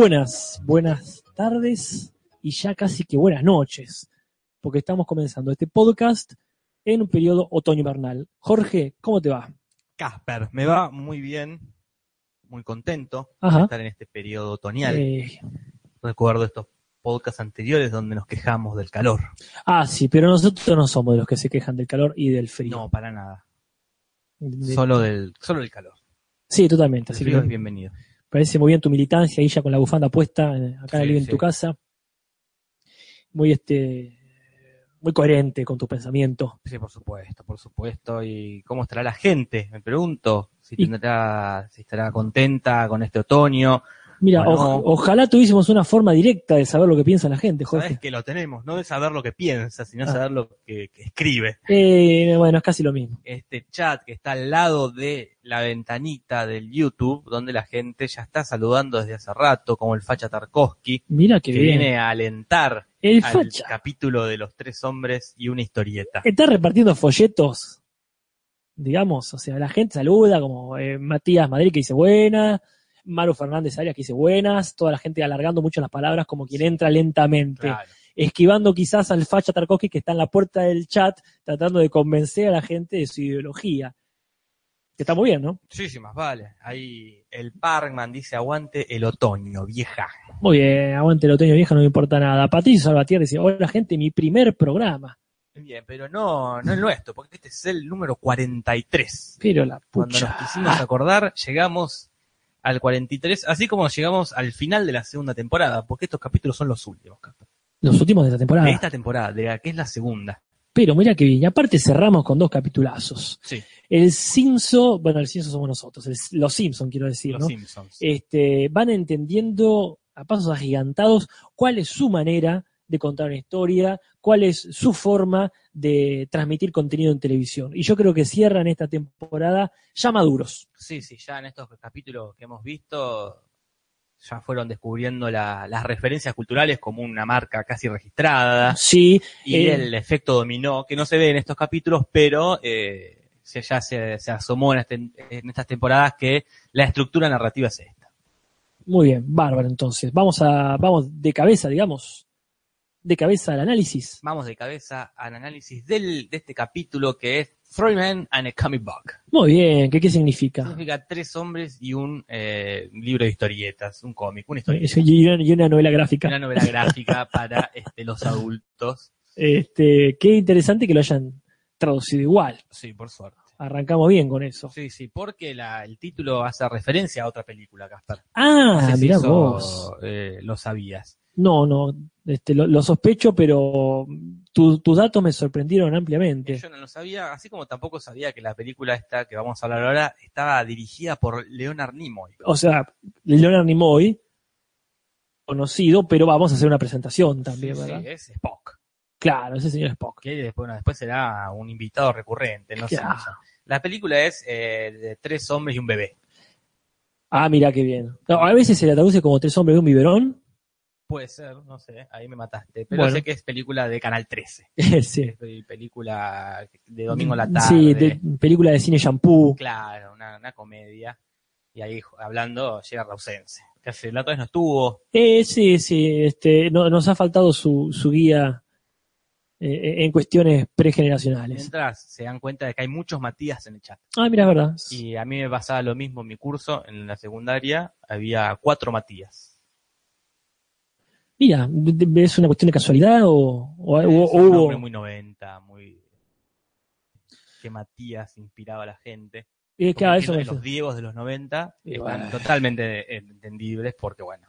Buenas, buenas tardes y ya casi que buenas noches, porque estamos comenzando este podcast en un periodo otoño-invernal. Jorge, ¿cómo te va? Casper, me va muy bien, muy contento Ajá. de estar en este periodo otoñal. Eh, Recuerdo estos podcasts anteriores donde nos quejamos del calor. ah, sí, pero nosotros no somos de los que se quejan del calor y del frío. No, para nada. De- Solo del, solo del calor. Sí, totalmente. El Así frío que es bienvenido. Parece muy bien tu militancia ahí ya con la bufanda puesta acá en el Sí, living en sí. tu casa. Muy este muy coherente con tu pensamiento. Sí, por supuesto, por supuesto. ¿Y cómo estará la gente? Me pregunto. Si Y- tendrá, si estará contenta con este otoño. Mira, Bueno. ojalá tuviésemos una forma directa de saber lo que piensa la gente, Jorge. Sabes que lo tenemos, no de saber lo que piensa, sino Ah. saber lo que, que escribe. Eh, bueno, es casi lo mismo. este chat que está al lado de la ventanita del YouTube, donde la gente ya está saludando desde hace rato, como el Facha Tarkovsky, Mira que que bien. viene a alentar El al facha capítulo de los tres hombres y una historieta. está repartiendo folletos, digamos, o sea, la gente saluda, como eh, Matías Madrid que dice buenas, Maru Fernández Arias que dice buenas, toda la gente alargando mucho las palabras como quien entra lentamente, Claro. esquivando quizás al facha Tarkovsky que está en la puerta del chat tratando de convencer a la gente de su ideología. Que está muy bien, ¿no? Sí, sí, más vale. Ahí el Parkman dice aguante el otoño, vieja. Muy bien, aguante el otoño vieja, no me importa nada. Patricio Salvatierra dice, hola gente, mi primer programa. Bien, pero no, no el nuestro, porque este es el número 43. Pero la Cuando pucha. nos quisimos acordar, llegamos al 43, así como llegamos al final de la segunda temporada, porque estos capítulos son los últimos. Los últimos de esta temporada. de esta temporada, de la que es la segunda. Pero mira que bien. Y aparte cerramos con dos capitulazos. Sí, El Simpson, bueno, el Simpson somos nosotros, el- los Simpson quiero decir, los ¿no? Simpsons. Este, van entendiendo a pasos agigantados cuál es su manera de contar una historia, cuál es su forma de transmitir contenido en televisión. Y yo creo que cierran esta temporada ya maduros. Sí, sí, ya en estos capítulos que hemos visto, ya fueron descubriendo la- las referencias culturales como una marca casi registrada Sí, y eh, el efecto dominó, que no se ve en estos capítulos, pero eh, se- ya se, se asomó en, este- en estas temporadas que la estructura narrativa es esta. muy bien, bárbaro entonces. Vamos a, vamos de cabeza, digamos, de cabeza al análisis. Vamos de cabeza al análisis del, de este capítulo que es Three Men and a Comic Book. Muy bien, ¿qué, qué significa? Significa tres hombres y un eh, libro de historietas, un cómic, una historieta. Y una, y una novela gráfica. Una novela gráfica para este, los adultos. Este, qué interesante que lo hayan traducido igual. Sí, por suerte. Arrancamos bien con eso. Sí, sí, porque la- el título hace referencia a otra película, Casper. Ah, No sé si mirá eso, vos. eh, lo sabías. No, no, este, lo, lo sospecho, pero tu- tus datos me sorprendieron ampliamente. Yo no lo sabía, así como tampoco sabía que la película esta que vamos a hablar ahora estaba dirigida por Leonard Nimoy. O sea, Leonard Nimoy, conocido, pero vamos a hacer una presentación también, Sí, ¿verdad? sí, es Spock. Claro, ese señor Spock. Que después, bueno, después será un invitado recurrente, no sé. Claro. La película es eh, de tres hombres y un bebé. Ah, mira qué bien. No, a veces se le traduce como tres hombres de un biberón. Puede ser, no sé, ahí me mataste. Pero Bueno. sé que es película de Canal 13. sí. Película de domingo a la tarde. Sí, de, película de cine shampoo. Claro, una, una comedia. Y ahí hablando llega Rausense. Que hace, la otra vez no estuvo. Eh, sí, sí, este, no- nos ha faltado su, su guía eh, en cuestiones pregeneracionales. Mientras se dan cuenta de que hay muchos Matías en el chat. Ah, mira, es verdad. Y a mí me pasaba lo mismo en mi curso, en la secundaria, había cuatro Matías. Mira, ¿es una cuestión de casualidad o, o- Es o- un hubo? muy 90, muy... que Matías inspiraba a la gente. Eh, Porque claro, eso me- que los Diegos de los 90 Y están bueno. totalmente entendibles porque, bueno,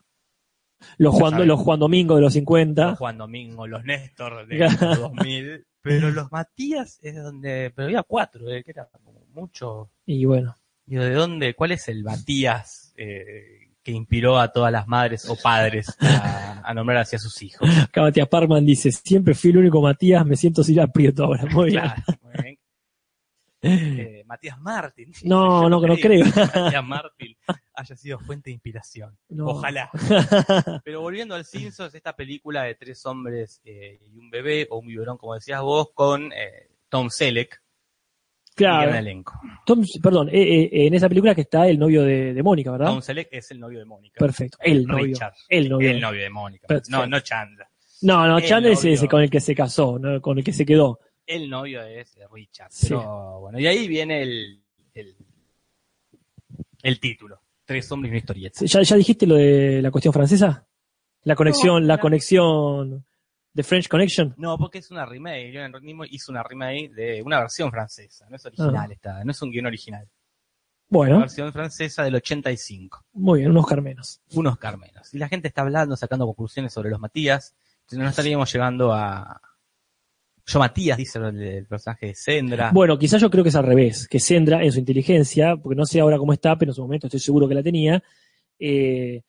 los, Juan, saben. los Juan Domingo de los 50. los Juan Domingo, los Néstor de los 2000, pero los Matías es donde, pero había cuatro, eh, que era como mucho. Y bueno, Digo, ¿de dónde, cuál es el Matías eh, que inspiró a todas las madres o padres a, a nombrar hacia sus hijos? acá Matías Parman dice, siempre fui el único Matías, me siento sin aprieto ahora. Muy bien. Claro, muy bien. Eh, Matías Martín. No, Yo no, no creo. que Matías Martín haya sido fuente de inspiración. No. Ojalá. Pero volviendo al Simpsons, esta película de tres hombres eh, y un bebé, o un biberón, como decías vos, con eh, Tom Selleck, Claro. Y gran elenco. Tom, perdón, eh, eh, en esa película que está el novio de, de Mónica, ¿verdad? Tom Selleck es el novio de Mónica. Perfecto. El novio. Richard. El novio. El novio de Mónica. Perfecto. No, no Chandler. No, no, el Chandler es ese con el que se casó, ¿no? con el que se quedó. El novio es Richard. Sí. Pero bueno, y ahí viene el, el, el título. Tres hombres y una historieta. ¿Ya, ¿Ya dijiste lo de la cuestión francesa? La conexión, No, la la- conexión de French Connection. No, porque es una remake. Leonard Nimoy hizo una remake de una versión francesa. No es original, esta, no es un guion original. Una Bueno, versión francesa del 85. muy bien, un Oscar menos. Un Oscar menos. Y la gente está hablando, sacando conclusiones sobre los Matías. Entonces no estaríamos llegando a. Yo Matías, dice el, el personaje de Sendra. Bueno, quizás yo creo que es al revés, que Sendra en su inteligencia, porque no sé ahora cómo está, pero en su momento estoy seguro que la tenía, eh,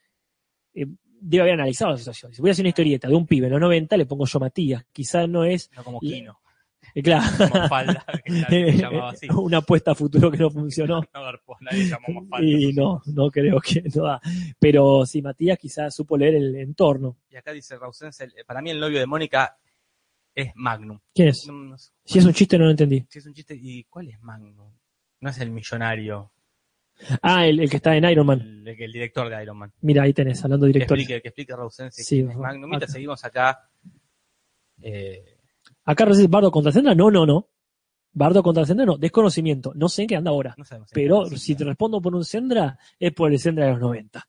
eh, debe haber analizado la situación. Si voy a hacer una historieta de un pibe en los 90, le pongo yo Matías. Quizás no es, no como Kino. eh, claro, Como falda, que nadie se llamaba así. una apuesta a futuro que no funcionó. No garpó, nadie llamó Mafalda. Y no, no creo que no da. Pero sí, Matías quizás supo leer el entorno. Y acá dice Rausense, el- para mí el novio de Mónica es Magnum. ¿Quién es? No- no sé Si es un chiste, no lo entendí. si es un chiste. ¿Y cuál es Magnum? No es el millonario, Ah, el, el que está en Iron Man. el, el director de Iron Man. Mira, ahí tenés, hablando de Que directores. explique, que explique Rausense Sí, es. Magnum. Mientras seguimos acá. Eh, Acá recibes Bardo contra Sendra. No, no, no. Bardo contra Sendra, no. Desconocimiento. No sé en qué anda ahora. no. Pero si te respondo por un Sendra, es por el Sendra de los 90.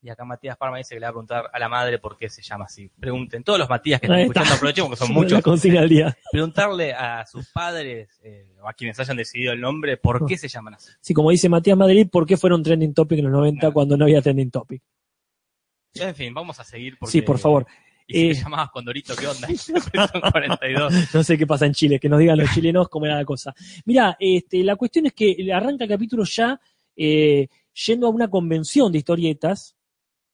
Y acá Matías Parma dice que le va a preguntar a la madre por qué se llama así. Pregunten, todos los Matías que están está. escuchando, aprovechemos que son muchos. día. Preguntarle a sus padres eh, o a quienes hayan decidido el nombre por qué se llaman así. Sí, como dice Matías Madrid, ¿por qué fueron trending topic en los 90 Claro. cuando no había trending topic? En fin, vamos a seguir. Porque, Sí, por favor. Y si Eh, te llamabas Condorito, ¿qué onda? Y siempre son 42. No sé qué pasa en Chile, que nos digan los chilenos cómo era la cosa. Mira, este, la cuestión es que arranca el capítulo ya eh, yendo a una convención de historietas,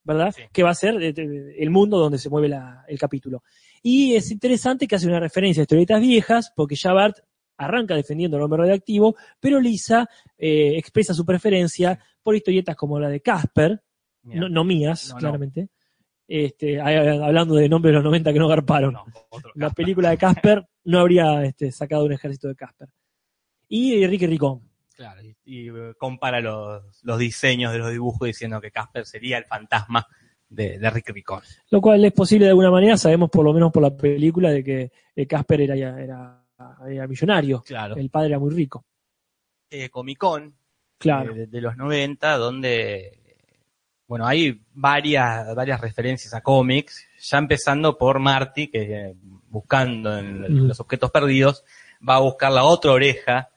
¿verdad? Sí. Que va a ser eh, eh, el mundo donde se mueve la- el capítulo. Y es interesante que hace una referencia a historietas viejas, porque ya Bart arranca defendiendo el hombre radioactivo, pero Lisa eh, expresa su preferencia por historietas como la de Casper, no, no mías, No, no. claramente. Este, hablando de nombres de los 90 que no garparon la película de Casper no habría este, sacado un ejército de Casper. Y Ricky Ricón. Claro, y, y, eh, compara los, los diseños de los dibujos diciendo que Casper sería el fantasma de, de Rick Ricón. Lo cual es posible de alguna manera, sabemos por lo menos por la película de que eh, Casper era, era, era millonario. Claro. El padre era muy rico. Eh, Comic Con Claro. de, de los 90, donde, bueno, hay varias, varias referencias a cómics, ya empezando por Marty, que buscando en Mm. los objetos perdidos, va a buscar la otra oreja,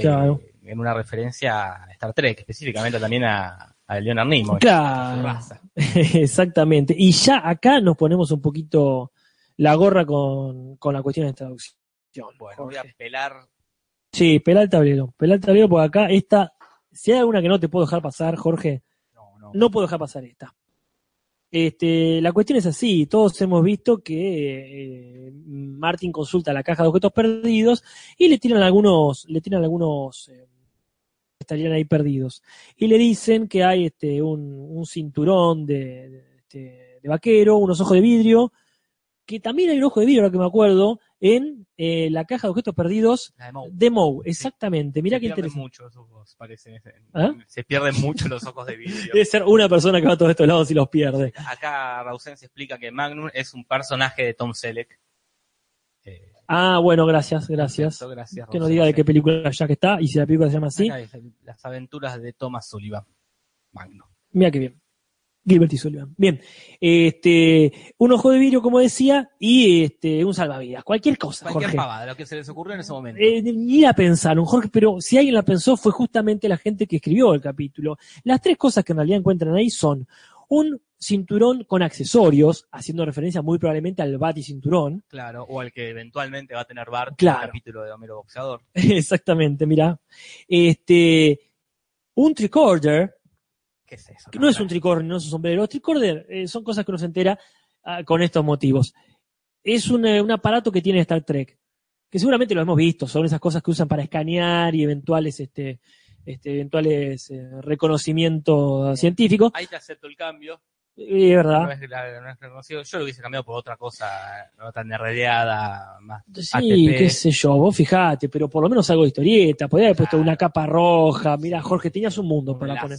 Claro. en una referencia a Star Trek, específicamente también a, a Leonard Nimoy. Claro. su raza. Exactamente. Y ya acá nos ponemos un poquito la gorra con, con la cuestión de traducción. Bueno, voy a pelar Sí, pelá el tablero. Pelá el tablero porque acá esta, si hay alguna que no te puedo dejar pasar, Jorge, No, no. no puedo dejar pasar esta. Este, la cuestión es así, todos hemos visto que eh, Martin consulta la caja de objetos perdidos y le tiran algunos, le tiran algunos eh, estarían ahí perdidos. Y le dicen que hay este un, cinturón de, de, este, de vaquero, unos ojos de vidrio, que también hay un ojo de vidrio, ahora que me acuerdo, en eh, la caja de objetos perdidos La de Moe. de Moe, exactamente. Mirá se qué interesante. mucho los ojos, parece. ¿Ah? Se pierden mucho los ojos de vidrio. Debe ser una persona que va a todos estos lados y los pierde. Acá Rausen se explica que Magnum es un personaje de Tom Selleck. Eh, Ah, bueno, gracias, gracias. perfecto, gracias, Que nos diga de qué película ya que está y si la película se llama así. Acá Las aventuras de Thomas Sullivan. Magnum. Mira qué bien. Gilbert y Sullivan. Bien. Este, un ojo de vidrio, como decía, y este, un salvavidas. Cualquier cosa, Cualquier Jorge. pavada, lo que se les ocurrió en ese momento. Eh, ni la pensaron, Jorge, pero si alguien la pensó fue justamente la gente que escribió el capítulo. Las tres cosas que en realidad encuentran ahí son un cinturón con accesorios, haciendo referencia muy probablemente al bati cinturón. Claro, o al que eventualmente va a tener Bart Claro. en el capítulo de Homero Boxeador. Exactamente, mira. Este, un tricorder, ¿Qué es eso? que no es un tricorder, no es un sombrero. Los tricorder eh, son cosas que uno se entera ah, con estos motivos. Es un, eh, un aparato que tiene Star Trek, que seguramente lo hemos visto, son esas cosas que usan para escanear y eventuales, este, este, eventuales eh, reconocimientos científicos. Ahí te acepto el cambio. Es verdad. No es, la- no es reconocido. Yo lo hubiese cambiado por otra cosa, no tan nerdeada, más Sí, ATP. qué sé yo, vos fijate, pero por lo menos algo de historieta. Podría haber puesto una capa roja. Mira, Jorge, tenías un mundo un para poner.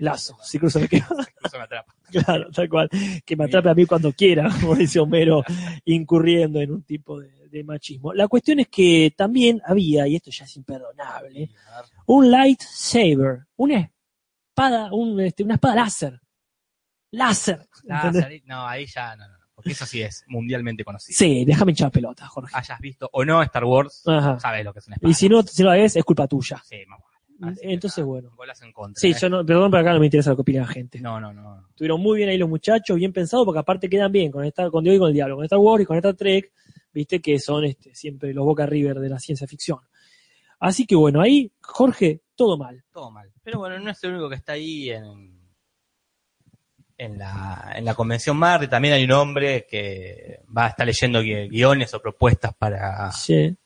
Lazo. Si cruza me queda. Si cruza me atrapa. Claro, tal cual. Que me atrape a mí cuando quiera, como dice Homero, incurriendo en un tipo de, de machismo. La cuestión es que también había, y esto ya es imperdonable, un lightsaber, una espada, un, este, una espada láser. Láser. láser, no, ahí ya no, no, porque eso sí es mundialmente conocido. Sí, déjame hinchar pelota, Jorge. Hayas visto o no Star Wars, Ajá. sabes lo que es una espada. Y si no, si no la ves, es culpa tuya. Sí, más Entonces, bueno. bolas en contra, Sí, ¿eh? yo no, perdón, pero acá no me interesa lo que opina la gente. No, no, no. Estuvieron muy bien ahí los muchachos, bien pensados, porque aparte quedan bien con Star, con Dios y con el Diablo, con Star Wars y con Star Trek, viste que son este, siempre los Boca River de la ciencia ficción. Así que bueno, ahí, Jorge, todo mal. Todo mal. Pero bueno, no es el único que está ahí en, en, la, en la convención Marte. También hay un hombre que va a estar leyendo gui- guiones o propuestas para, Sí.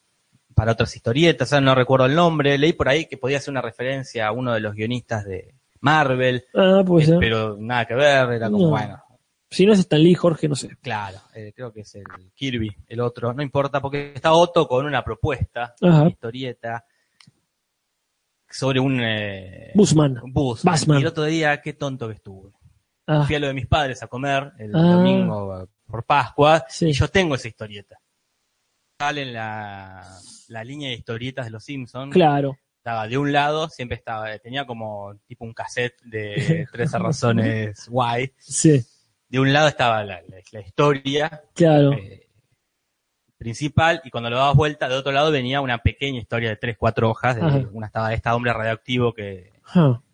Para otras historietas. ahora no recuerdo el nombre. Leí por ahí que podía ser una referencia a uno de los guionistas de Marvel. Ah, pues eh, pero nada que ver. Era como, No. bueno, si no es Stan Lee, Jorge, no sé. claro. eh, creo que es el Kirby, el otro. No importa, porque está Otto con una propuesta, Ajá. una historieta, sobre un... Eh, Busman. bus. Busman. Y el otro día, qué tonto que estuve. Ah, Fui a lo de mis padres a comer el Ah. domingo por Pascua Sí. y yo tengo esa historieta. Sale en la, la línea de historietas de los Simpsons. claro. Estaba de un lado, siempre estaba, tenía como tipo un cassette de 13 razones guay. Sí, De un lado estaba la, la- la historia claro. eh, principal y cuando lo dabas vuelta, de otro lado venía una pequeña historia de 3, 4 hojas. De, Ajá. una estaba de esta hombre radioactivo que,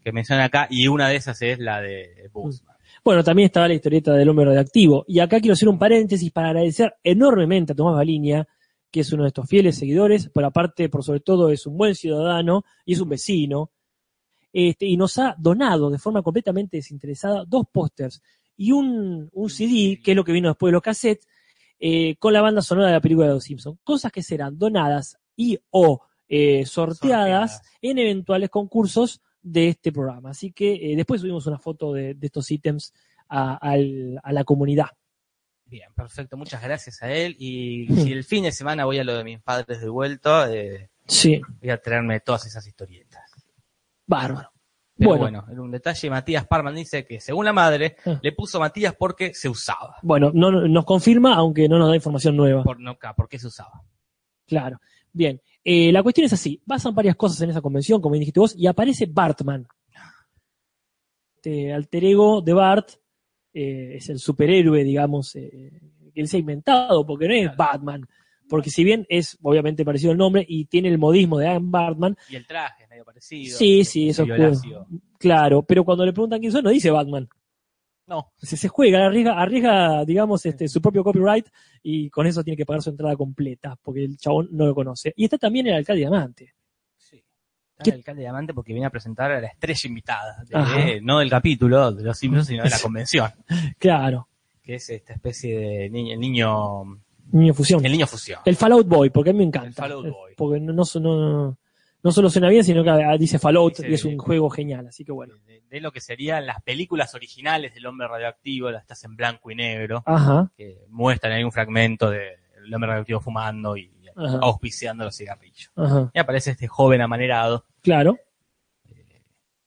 que mencionan acá y una de esas es la de Busman. Bueno, también estaba la historieta del hombre radioactivo. Y acá quiero hacer un paréntesis para agradecer enormemente a Tomás Baliña, que es uno de estos fieles seguidores, pero aparte, por sobre todo, es un buen ciudadano y es un vecino. Este, y nos ha donado de forma completamente desinteresada dos pósters y un, un CD, que es lo que vino después de los cassettes, eh, con la banda sonora de la película de Los Simpsons. Cosas que serán donadas y o eh, sorteadas, Sorteadas. en eventuales concursos de este programa. Así que eh, después subimos una foto de, de estos ítems a la comunidad. Bien, perfecto. Muchas gracias a él. Y Hmm. si el fin de semana voy a lo de mis padres de vuelta, eh, Sí, voy a traerme todas esas historietas. bárbaro. Pero Bueno. bueno, en un detalle, Matías Parman dice que según la madre, Ah. le puso Matías porque se usaba. Bueno, no, no- nos confirma, aunque no nos da información nueva. Por, no, ¿Por qué se usaba? Claro. Bien. Eh, la cuestión es así. Pasan varias cosas en esa convención, como dijiste vos, y aparece Bartman. Este alter ego de Bart eh, es el superhéroe, digamos, eh, que él se ha inventado, porque no es Batman. Porque si bien es obviamente parecido el nombre y tiene el modismo de I'm Batman, Y el traje es medio parecido. sí, sí, eso es claro, pero cuando le preguntan quién son, no dice Batman. No, Se, se juega, arriesga, arriesga, digamos, este, su propio copyright y con eso tiene que pagar su entrada completa, porque el chabón no lo conoce. Y está también el alcalde Diamante. El alcalde Diamante porque viene a presentar a la estrella invitada. de- no del capítulo de los Simpsons, sino de la convención. Claro, Que es esta especie de niño, el niño, niño fusión. el niño fusión. El Fallout Boy, porque a mí me encanta. El Fallout Boy. Porque no, no, no, no solo suena bien, sino que dice Fallout Dice- y es un juego genial. Así que bueno. de, de lo que serían las películas originales del hombre radioactivo, las estás en blanco y negro, Ajá, que muestran ahí un fragmento del hombre radioactivo fumando y Ajá. auspiciando los cigarrillos. ajá. Y aparece este joven amanerado. Claro.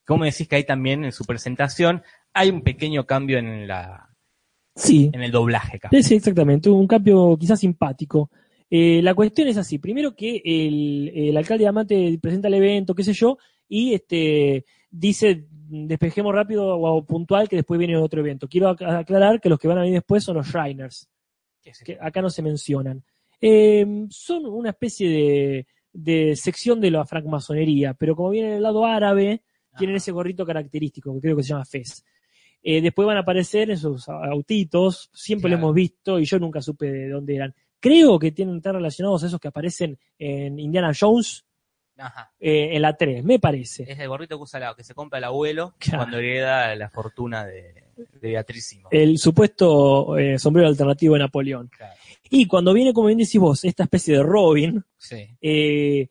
Como decís que hay también en su presentación, hay un pequeño cambio en la Sí. en el doblaje. capaz. Sí, exactamente. Un cambio quizás simpático. Eh, la cuestión es así. Primero que el, el alcalde Diamante presenta el evento, qué sé yo, y este dice, despejemos rápido o puntual que después viene otro evento. Quiero ac- aclarar que los que van a venir después son los Shriners, ¿Qué es que acá no se mencionan. Eh, son una especie de, de sección de la francmasonería, pero como viene del lado árabe, tienen ese gorrito característico que creo que se llama Fez. Eh, después van a aparecer en sus autitos, siempre lo hemos visto y yo nunca supe de dónde eran. Creo que tienen estar relacionados a esos que aparecen en Indiana Jones Ajá. eh, en la 3, me parece. Es el gorrito que usa la, que se compra el abuelo Claro. cuando hereda la fortuna de, de. El supuesto eh, sombrero alternativo de Napoleón. Claro. Y cuando viene, como bien decís vos, esta especie de Robin, Sí. eh,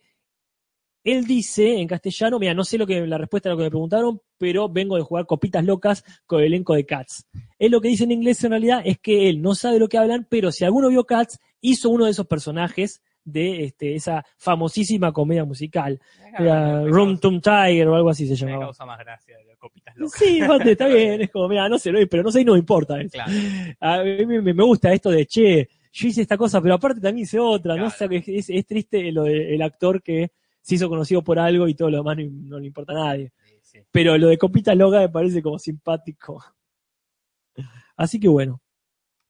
él dice en castellano, mira, no sé lo que la respuesta a lo que me preguntaron, pero vengo de jugar copitas locas con el elenco de Cats. Él lo que dice en inglés en realidad es que él no sabe lo que hablan, pero si alguno vio Cats, hizo uno de esos personajes de este, esa famosísima comedia musical. Era Room Tum Tiger o algo así se Me llamaba. causa más gracia de copitas locas. Sí, está bien, es como, mira, no sé, pero no sé y no me importa. Claro. A mí me, me gusta esto de, che, yo hice esta cosa, pero aparte también hice otra, ¿no? O sea, que es, es triste lo del actor que se hizo conocido por algo y todo lo demás no, no le importa a nadie. Sí, sí. Pero lo de Copita Loca me parece como simpático. Así que bueno.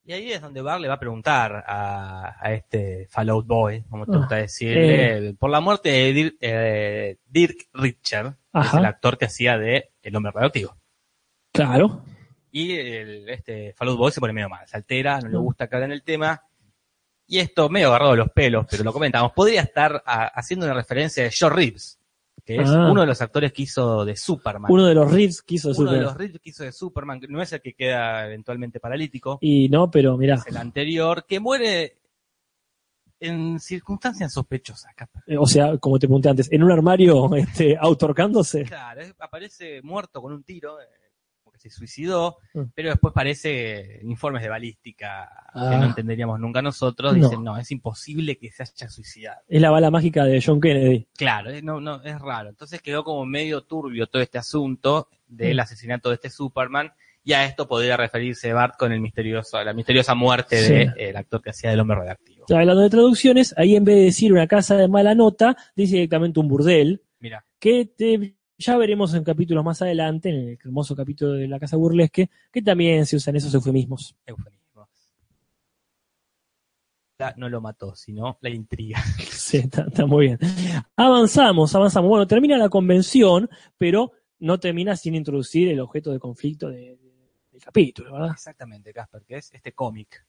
Y ahí es donde Bar le va a preguntar a, a este Fallout Boy, como te Ah, gusta decirle, por la muerte de Dirk, eh, Dirk Richter, que es Ajá. el actor que hacía de El Hombre Radioactivo. Claro. Y el, este Fallout Boy se pone medio mal, se altera, no le Mm. gusta que hablen el tema. Y esto medio agarrado de los pelos, pero lo comentamos. Podría estar a- haciendo una referencia de Joe Reeves, que es Ah. uno de los actores que hizo de Superman. Uno de los riffs que hizo Uno Super. de los Reeves que hizo de Superman, que no es el que queda eventualmente paralítico, Y no, pero mirá, es el anterior, que muere en circunstancias sospechosas. capaz. eh, o sea, como te pregunté antes, en un armario este, autorcándose. Claro, aparece muerto con un tiro, eh, se suicidó, Mm. pero después parece informes de balística que Ah. no entenderíamos nunca nosotros. No. Dicen, no, es imposible que se haya suicidado. Es la bala mágica de John Kennedy. Claro, es, no, no, es raro. Entonces quedó como medio turbio todo este asunto del Mm. asesinato de este Superman. Y a esto podría referirse Bart con el misterioso, la misteriosa muerte Sí. del actor que hacía del hombre radioactivo. Hablando de traducciones, ahí en vez de decir una casa de mala nota, dice directamente un burdel, Mira, que te- ya veremos en capítulos más adelante, en el hermoso capítulo de la casa burlesque, que también se usan esos eufemismos. eufemismos. La- no lo mató, sino la intriga. Sí, está, está muy bien. Avanzamos, avanzamos. Bueno, termina la convención, pero no termina sin introducir el objeto de conflicto de- de- del capítulo, ¿verdad? Exactamente, Casper, que es este cómic,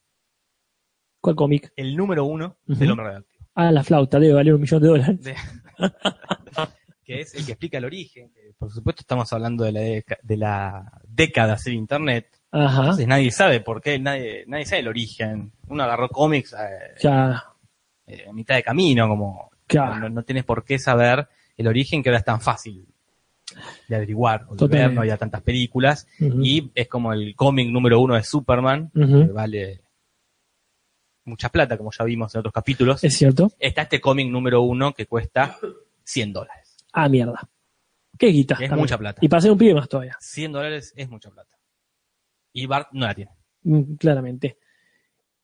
¿Cuál cómic? el número uno Ujú. del hombre radioactivo. Ah, la flauta, debe valer un millón de dólares. De- que es el que explica el origen. que, por supuesto, estamos hablando de la, deca- de la década sin internet. Ajá, Entonces nadie sabe por qué, nadie, nadie sabe el origen. Uno agarró cómics eh, ya, eh, a mitad de camino, como Claro. no, no tienes por qué saber el origen que ahora es tan fácil de averiguar o de ver, no había tantas películas. Y es como el cómic número uno de Superman, que vale mucha plata, como ya vimos en otros capítulos. Es cierto. Está este cómic número uno que cuesta 100 dólares. Ah, mierda. Qué guita. Es también. mucha plata. Y para ser un pibe más todavía, 100 dólares es mucha plata. Y Bart no la tiene. mm, claramente.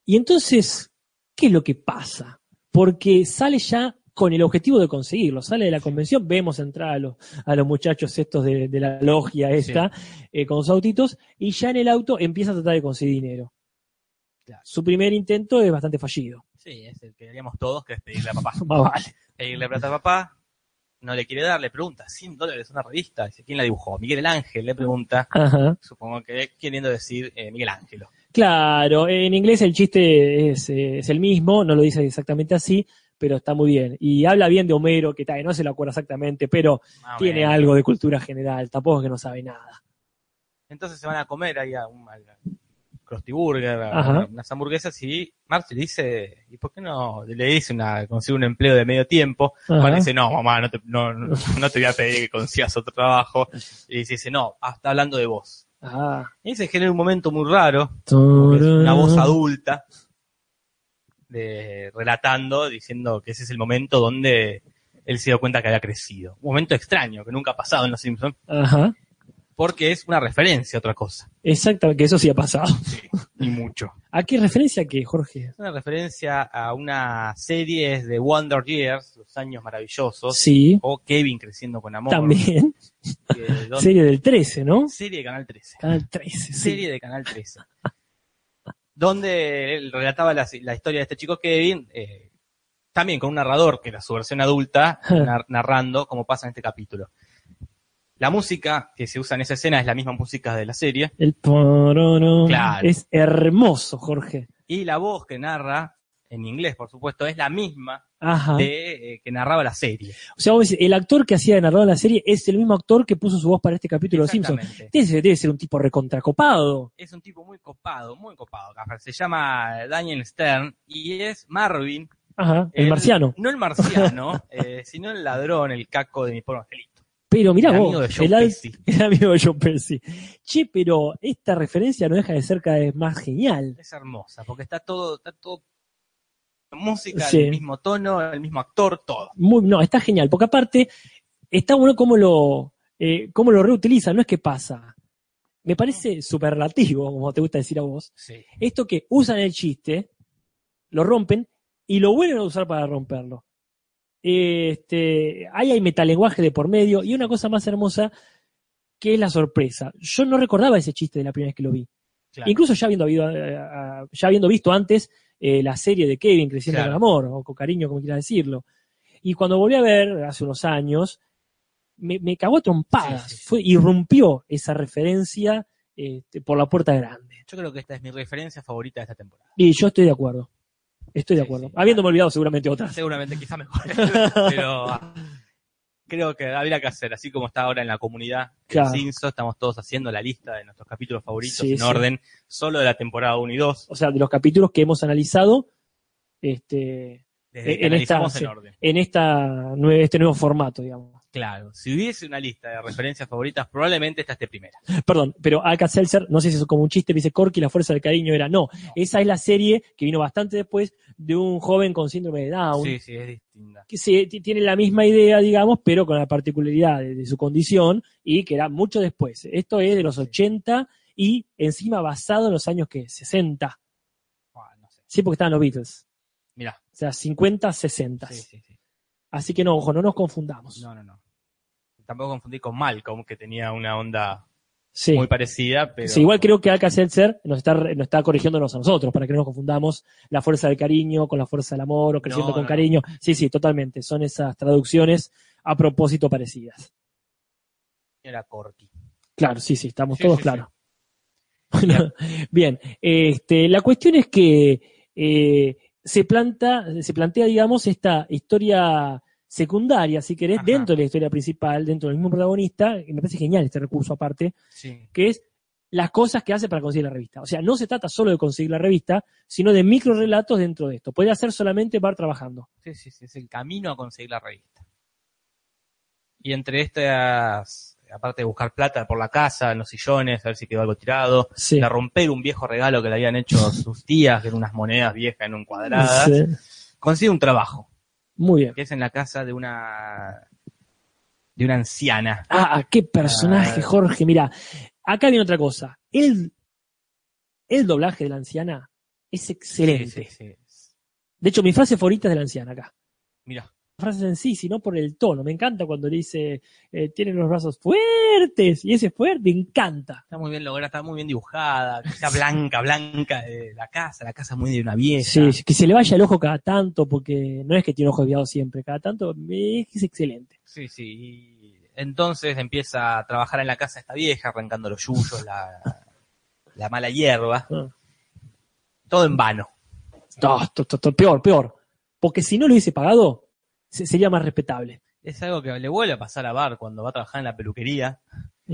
Y entonces, ¿qué es lo que pasa? Porque sale ya con el objetivo de conseguirlo, sale de la convención, vemos entrar a los, a los muchachos estos de, de la logia esta, eh, con sus autitos, y ya en el auto empieza a tratar de conseguir dinero. Claro. Su primer intento es bastante fallido. Sí, es el que haríamos todos, que es pedirle a papá. Más vale. Pedirle plata a papá, no le quiere dar, le pregunta, 100 dólares una revista. Dice, ¿quién la dibujó? Miguel Ángel le pregunta, Ajá. supongo que queriendo decir eh, Miguel Ángelo. Claro, en inglés el chiste es, eh, es el mismo, no lo dice exactamente así, pero está muy bien. Y habla bien de Homero, que tal, no se lo acuerda exactamente, pero tiene algo de cultura general, tampoco es que no sabe nada. Entonces se van a comer ahí a un al Krusty Burger, a Ajá. unas hamburguesas y Marty le dice, ¿y por qué no le dice una, consigue un empleo de medio tiempo? Ajá. Juan dice, no, mamá, no te, no, no, te voy a pedir que consigas otro trabajo. Y dice, no, ah, está hablando de vos. Ah. Y se genera un momento muy raro, una voz adulta, de, relatando, diciendo que ese es el momento donde él se dio cuenta que había crecido. Un momento extraño, que nunca ha pasado en Los Simpsons, Ajá. Porque es una referencia a otra cosa. Exactamente, que eso sí ha pasado. Y mucho. ¿A qué referencia qué, Jorge? Es una referencia a una serie de Wonder Years, Los Años Maravillosos, Sí, o Kevin creciendo con amor. también. Serie del 13, ¿no? serie de Canal 13. Canal 13, sí. Serie de Canal 13. donde él relataba la, la historia de este chico Kevin, eh, también con un narrador, que era su versión adulta, nar- narrando como pasa en este capítulo. La música que se usa en esa escena es la misma música de la serie, El porono. Claro. Es hermoso, Jorge. y la voz que narra, en inglés por supuesto, es la misma Ajá. de, eh, que narraba la serie. O sea, vos decís, el actor que hacía de narrador en la serie es el mismo actor que puso su voz para este capítulo de. Exactamente. Ese debe ser un tipo recontracopado. Es un tipo muy copado, muy copado. Se llama Daniel Stern y es Marvin Ajá, el, marciano. No el marciano, eh, sino el ladrón, el caco de mi angelito. Pero mirá El vos, amigo de Joe el, al- el amigo de Joe Pesci. Che, pero esta referencia no deja de ser cada vez más genial. Es hermosa, porque está todo, está todo música, Sí. el mismo tono, el mismo actor, todo. Muy, no, está genial, porque aparte está bueno cómo lo, eh, cómo lo reutiliza, no es que pasa. Me parece superlativo, como te gusta decir a vos. Sí. Esto que usan el chiste, lo rompen y lo vuelven a usar para romperlo. Este, ahí hay metalenguaje de por medio y una cosa más hermosa que es la sorpresa. Yo no recordaba ese chiste de la primera vez que lo vi. Claro. Incluso ya habiendo, habido, eh, ya habiendo visto antes eh, la serie de Kevin, Creciendo Claro. con Amor, o con cariño, como quieras decirlo. Y cuando volví a ver, hace unos años, me, me cagó a trompadas. Sí, sí, sí. Fue, irrumpió esa referencia este, por la puerta grande. Yo creo que esta es mi referencia favorita de esta temporada. Y yo estoy de acuerdo. Estoy de acuerdo. Habiéndome olvidado seguramente otras. Seguramente quizá mejor, pero creo que habría que hacer, así como está ahora en la comunidad Claro. Cinso, estamos todos haciendo la lista de nuestros capítulos favoritos Sí, en sí. orden, solo de la temporada 1 y 2, O sea, de los capítulos que hemos analizado este, desde que En esta- en orden. en esta, este nuevo formato, digamos. Claro, si hubiese una lista de referencias favoritas, probablemente esta esté primera. Perdón, pero Alka Seltzer, no sé si es como un chiste, me dice Corky, la fuerza del cariño era no. Esa es la serie que vino bastante después de un joven con síndrome de Down. Sí, sí, es distinta. que se- tiene la misma idea, digamos, pero con la particularidad de, de su condición y que era mucho después. Esto es de los 80 y encima basado en los años que 60. Ah, no sé. Sí, porque estaban los Beatles. Mirá, O sea, 50, 60. sí, sí, sí. Así que no, ojo, no nos confundamos. No, no, no. Tampoco confundí con Malcolm, que tenía una onda sí. muy parecida, pero... Sí, igual creo que Alka Seltzer nos está, nos está corrigiéndonos a nosotros para que no nos confundamos la fuerza del cariño con la fuerza del amor o creciendo No, con no, cariño. Sí, sí, totalmente. Son esas traducciones a propósito parecidas. Era Corky. Claro, sí, sí, estamos Sí, todos sí, claros. Bien, este, la cuestión es que eh, se planta, se plantea, digamos, esta historia secundaria, si querés, Ajá. dentro de la historia principal, dentro del mismo protagonista, y me parece genial este recurso aparte, Sí. que es las cosas que hace para conseguir la revista. O sea, no se trata solo de conseguir la revista, sino de micro relatos dentro de esto. Puede hacer solamente bar trabajando. Sí, sí, sí, es el camino a conseguir la revista. Y entre estas, aparte de buscar plata por la casa, en los sillones, a ver si quedó algo tirado, Sí. de romper un viejo regalo que le habían hecho sus tías, que eran unas monedas viejas en un cuadradas, Sí. consigue un trabajo, Muy bien. que es en la casa de una de una anciana. Ah, qué personaje, Ah. Jorge. Mira, acá viene otra cosa. El, el doblaje de la anciana es excelente. Sí. De hecho, mi frase favorita es de la anciana acá. Mira, frase en sí, sino por el tono. Me encanta cuando le dice, eh, tiene los brazos fuertes. Y ese fuerte, me encanta. está muy bien lograda, está muy bien dibujada, que sea blanca, blanca, eh, la casa, la casa muy de una vieja. Sí, que se le vaya el ojo cada tanto, porque no es que tiene ojos desviados siempre. Cada tanto es excelente. Sí, sí. Y entonces empieza a trabajar en la casa esta vieja, arrancando los yuyos, la, la mala hierba. Ah. Todo en vano. No, to- to- to- peor, peor. Porque si no lo hubiese pagado, sería más respetable. Es algo que le vuelve a pasar a Bar cuando va a trabajar en la peluquería,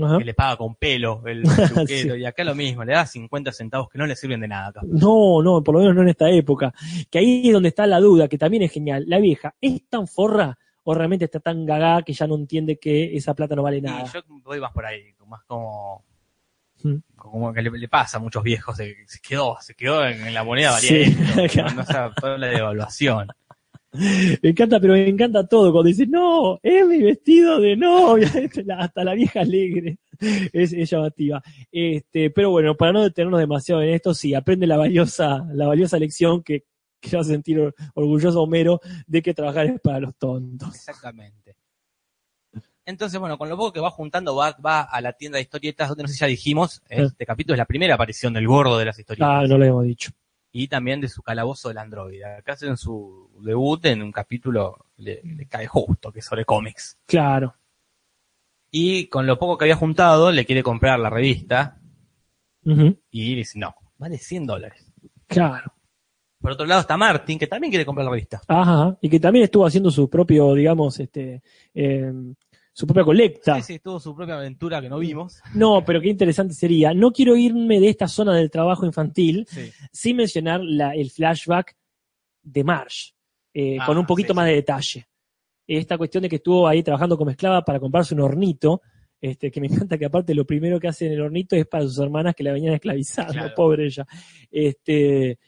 Ajá. que le paga con pelo el peluquero. Y acá lo mismo, le da 50 centavos que no le sirven de nada acá. No, no, por lo menos no en esta época. Que ahí es donde está la duda, que también es genial. La vieja, ¿es tan forra o realmente está tan gagá que ya no entiende que esa plata no vale nada? Y yo voy más por ahí, más como, Mm. como que le, le pasa a muchos viejos, se, se quedó, se quedó en, en la moneda valía Sí. esto, no, no sabe toda la devaluación. Me encanta, pero me encanta todo. Cuando dice, no, es mi vestido de novia. La- Hasta la vieja alegre. Es, es llamativa. Este, pero bueno, para no detenernos demasiado en esto, sí, aprende la valiosa, la valiosa lección que, que va a sentir or- orgulloso Homero de que trabajar es para los tontos. Exactamente. Entonces, bueno, con lo poco que va juntando, Bart va a la tienda de historietas, donde no sé si ya dijimos, este capítulo es la primera aparición del gordo de las historietas. Ah, no lo hemos dicho. Y también de su calabozo del androide. Acá hacen su debut en un capítulo, le, le cae justo, que es sobre cómics. Claro. Y con lo poco que había juntado, le quiere comprar la revista, Ujú. y dice, no, vale 100 dólares. Claro. Por otro lado está Martin, que también quiere comprar la revista. Ajá, y que también estuvo haciendo su propio, digamos, este, eh, su propia colecta. Sí, sí, tuvo su propia aventura que no vimos. No, pero qué interesante sería. No quiero irme de esta zona del trabajo infantil Sí. sin mencionar la- el flashback de Marsh. eh, Ah, con un poquito sí, más de detalle. Esta cuestión de que estuvo ahí trabajando como esclava para comprarse un hornito, este, que me encanta que aparte lo primero que hace en el hornito es para sus hermanas que la venían esclavizando, Claro. pobre ella. Este,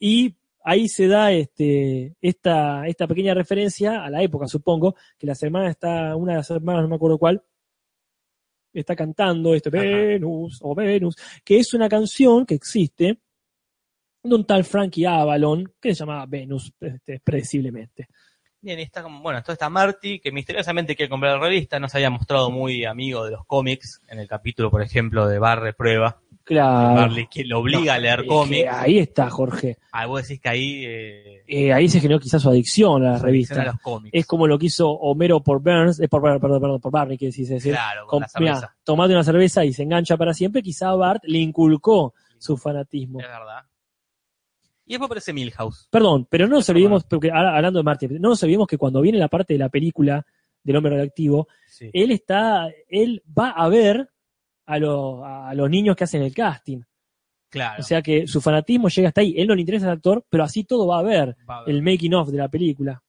y ahí se da este, esta, esta pequeña referencia a la época, supongo, que las hermanas está, una de las hermanas, no me acuerdo cuál, está cantando este Ajá. Venus o Venus, que es una canción que existe de un tal Frankie Avalon que se llamaba Venus, este, predeciblemente. Bien, está como, bueno, entonces está Marty, que misteriosamente quiere comprar la revista, no se había mostrado muy amigo de los cómics, en el capítulo, por ejemplo, de Barre Prueba. Claro. Barley que lo obliga a leer Es que cómics. Ahí está, Jorge. Ah, vos decís que ahí... Eh, Eh, ahí se generó quizás su adicción a las a revistas. los cómics. Es como lo que hizo Homero por Burns, eh, por, perdón, perdón, por Barney, que decís decir. claro, con Com- la cerveza. mirá, tomate una cerveza y se engancha para siempre, quizá Bart le inculcó su fanatismo. Es verdad. Y después aparece Milhouse. Perdón, pero no nos olvidemos, porque hablando de Marty, no nos olvidemos que cuando viene la parte de la película del hombre radioactivo, Sí. él está, él va a ver a, lo- a los niños que hacen el casting. Claro. O sea que su fanatismo llega hasta ahí. Él no le interesa el actor, pero así todo va a ver Va a ver. el making of de la película.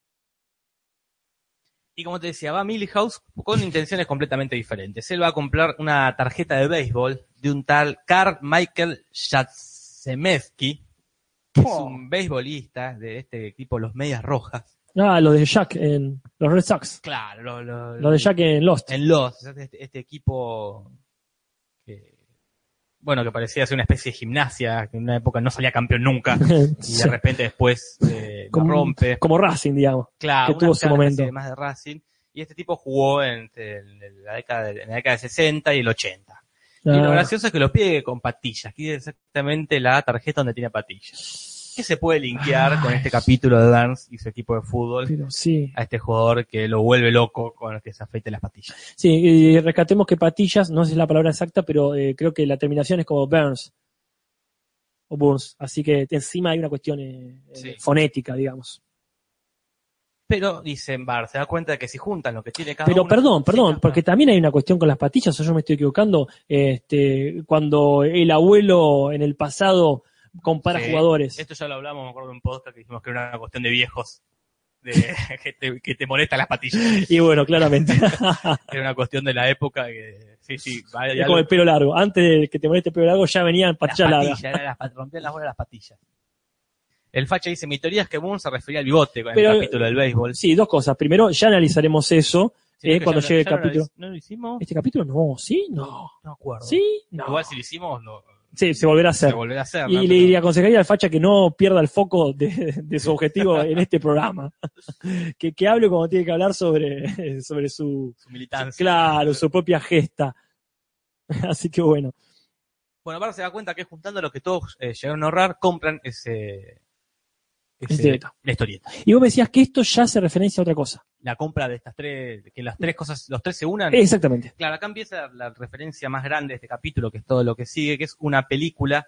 Y como te decía, va a Milhouse con intenciones completamente diferentes. Él va a comprar una tarjeta de béisbol de un tal Carl Michael Yatsemevsky, que es un beisbolista de este equipo, los Medias Rojas. Ah, lo de Jack en los Red Sox. Claro, lo, lo- Lo de Jack en Lost. en Los, este, este equipo bueno, que parecía ser una especie de gimnasia, que en una época no salía campeón nunca, y de repente después eh, lo Como- rompe. Como Racing, digamos. Claro, que tuvo su momento. más de Racing. Y este tipo jugó el- la década de, en la década de 60 y el 80. Y lo Ah, gracioso es que lo pide con patillas. Aquí es exactamente la tarjeta donde tiene patillas. ¿Qué se puede linkear con este capítulo de Burns y su equipo de fútbol pero sí. a este jugador que lo vuelve loco con el que se afeite las patillas? Sí, y rescatemos que patillas, no sé si es la palabra exacta, pero eh, creo que la terminación es como Burns. O Burns. Así que encima hay una cuestión eh, eh, Sí. fonética, digamos. Pero dicen Bar, se da cuenta de que si juntan lo que tiene cada Pero uno, perdón, perdón, porque también hay una cuestión con las patillas, o yo me estoy equivocando. Este, cuando el abuelo en el pasado compara Sí, jugadores. Esto ya lo hablamos, me acuerdo de un podcast que dijimos que era una cuestión de viejos. De, que, te, que te molestan las patillas. Y bueno, claramente. Era una cuestión de la época que. Sí, sí. algo- como el pelo largo. Antes de que te moleste el pelo largo ya venían las patillas largas. patillas, era las rompían las bolas las patillas. El facha dice, mi teoría es que Boone se refería al bigote con Pero- el capítulo del béisbol. Sí, dos cosas. Primero, ya analizaremos eso. Sí, eh, cuando ya llegue el ya capítulo. ¿No lo hicimos? ¿Este capítulo no? ¿Sí? No. No me acuerdo. ¿Sí? No. Igual si lo hicimos, lo, Sí, se volverá a se hacer. volverá a hacer. Y ¿no? le, le aconsejaría al Facha que no pierda el foco de, de su objetivo en este programa. Que, que hable cuando tiene que hablar sobre, sobre su, su militancia. claro, su propia gesta. Así que bueno. Bueno, Bar se da cuenta que juntando lo que todos eh, llegaron a ahorrar, compran ese, ese- la historieta. Y vos me decías que esto ya se referencia a otra cosa. La compra de estas tres, que las tres cosas, los tres se unan. Exactamente. Claro, acá empieza la referencia más grande de este capítulo, que es todo lo que sigue, que es una película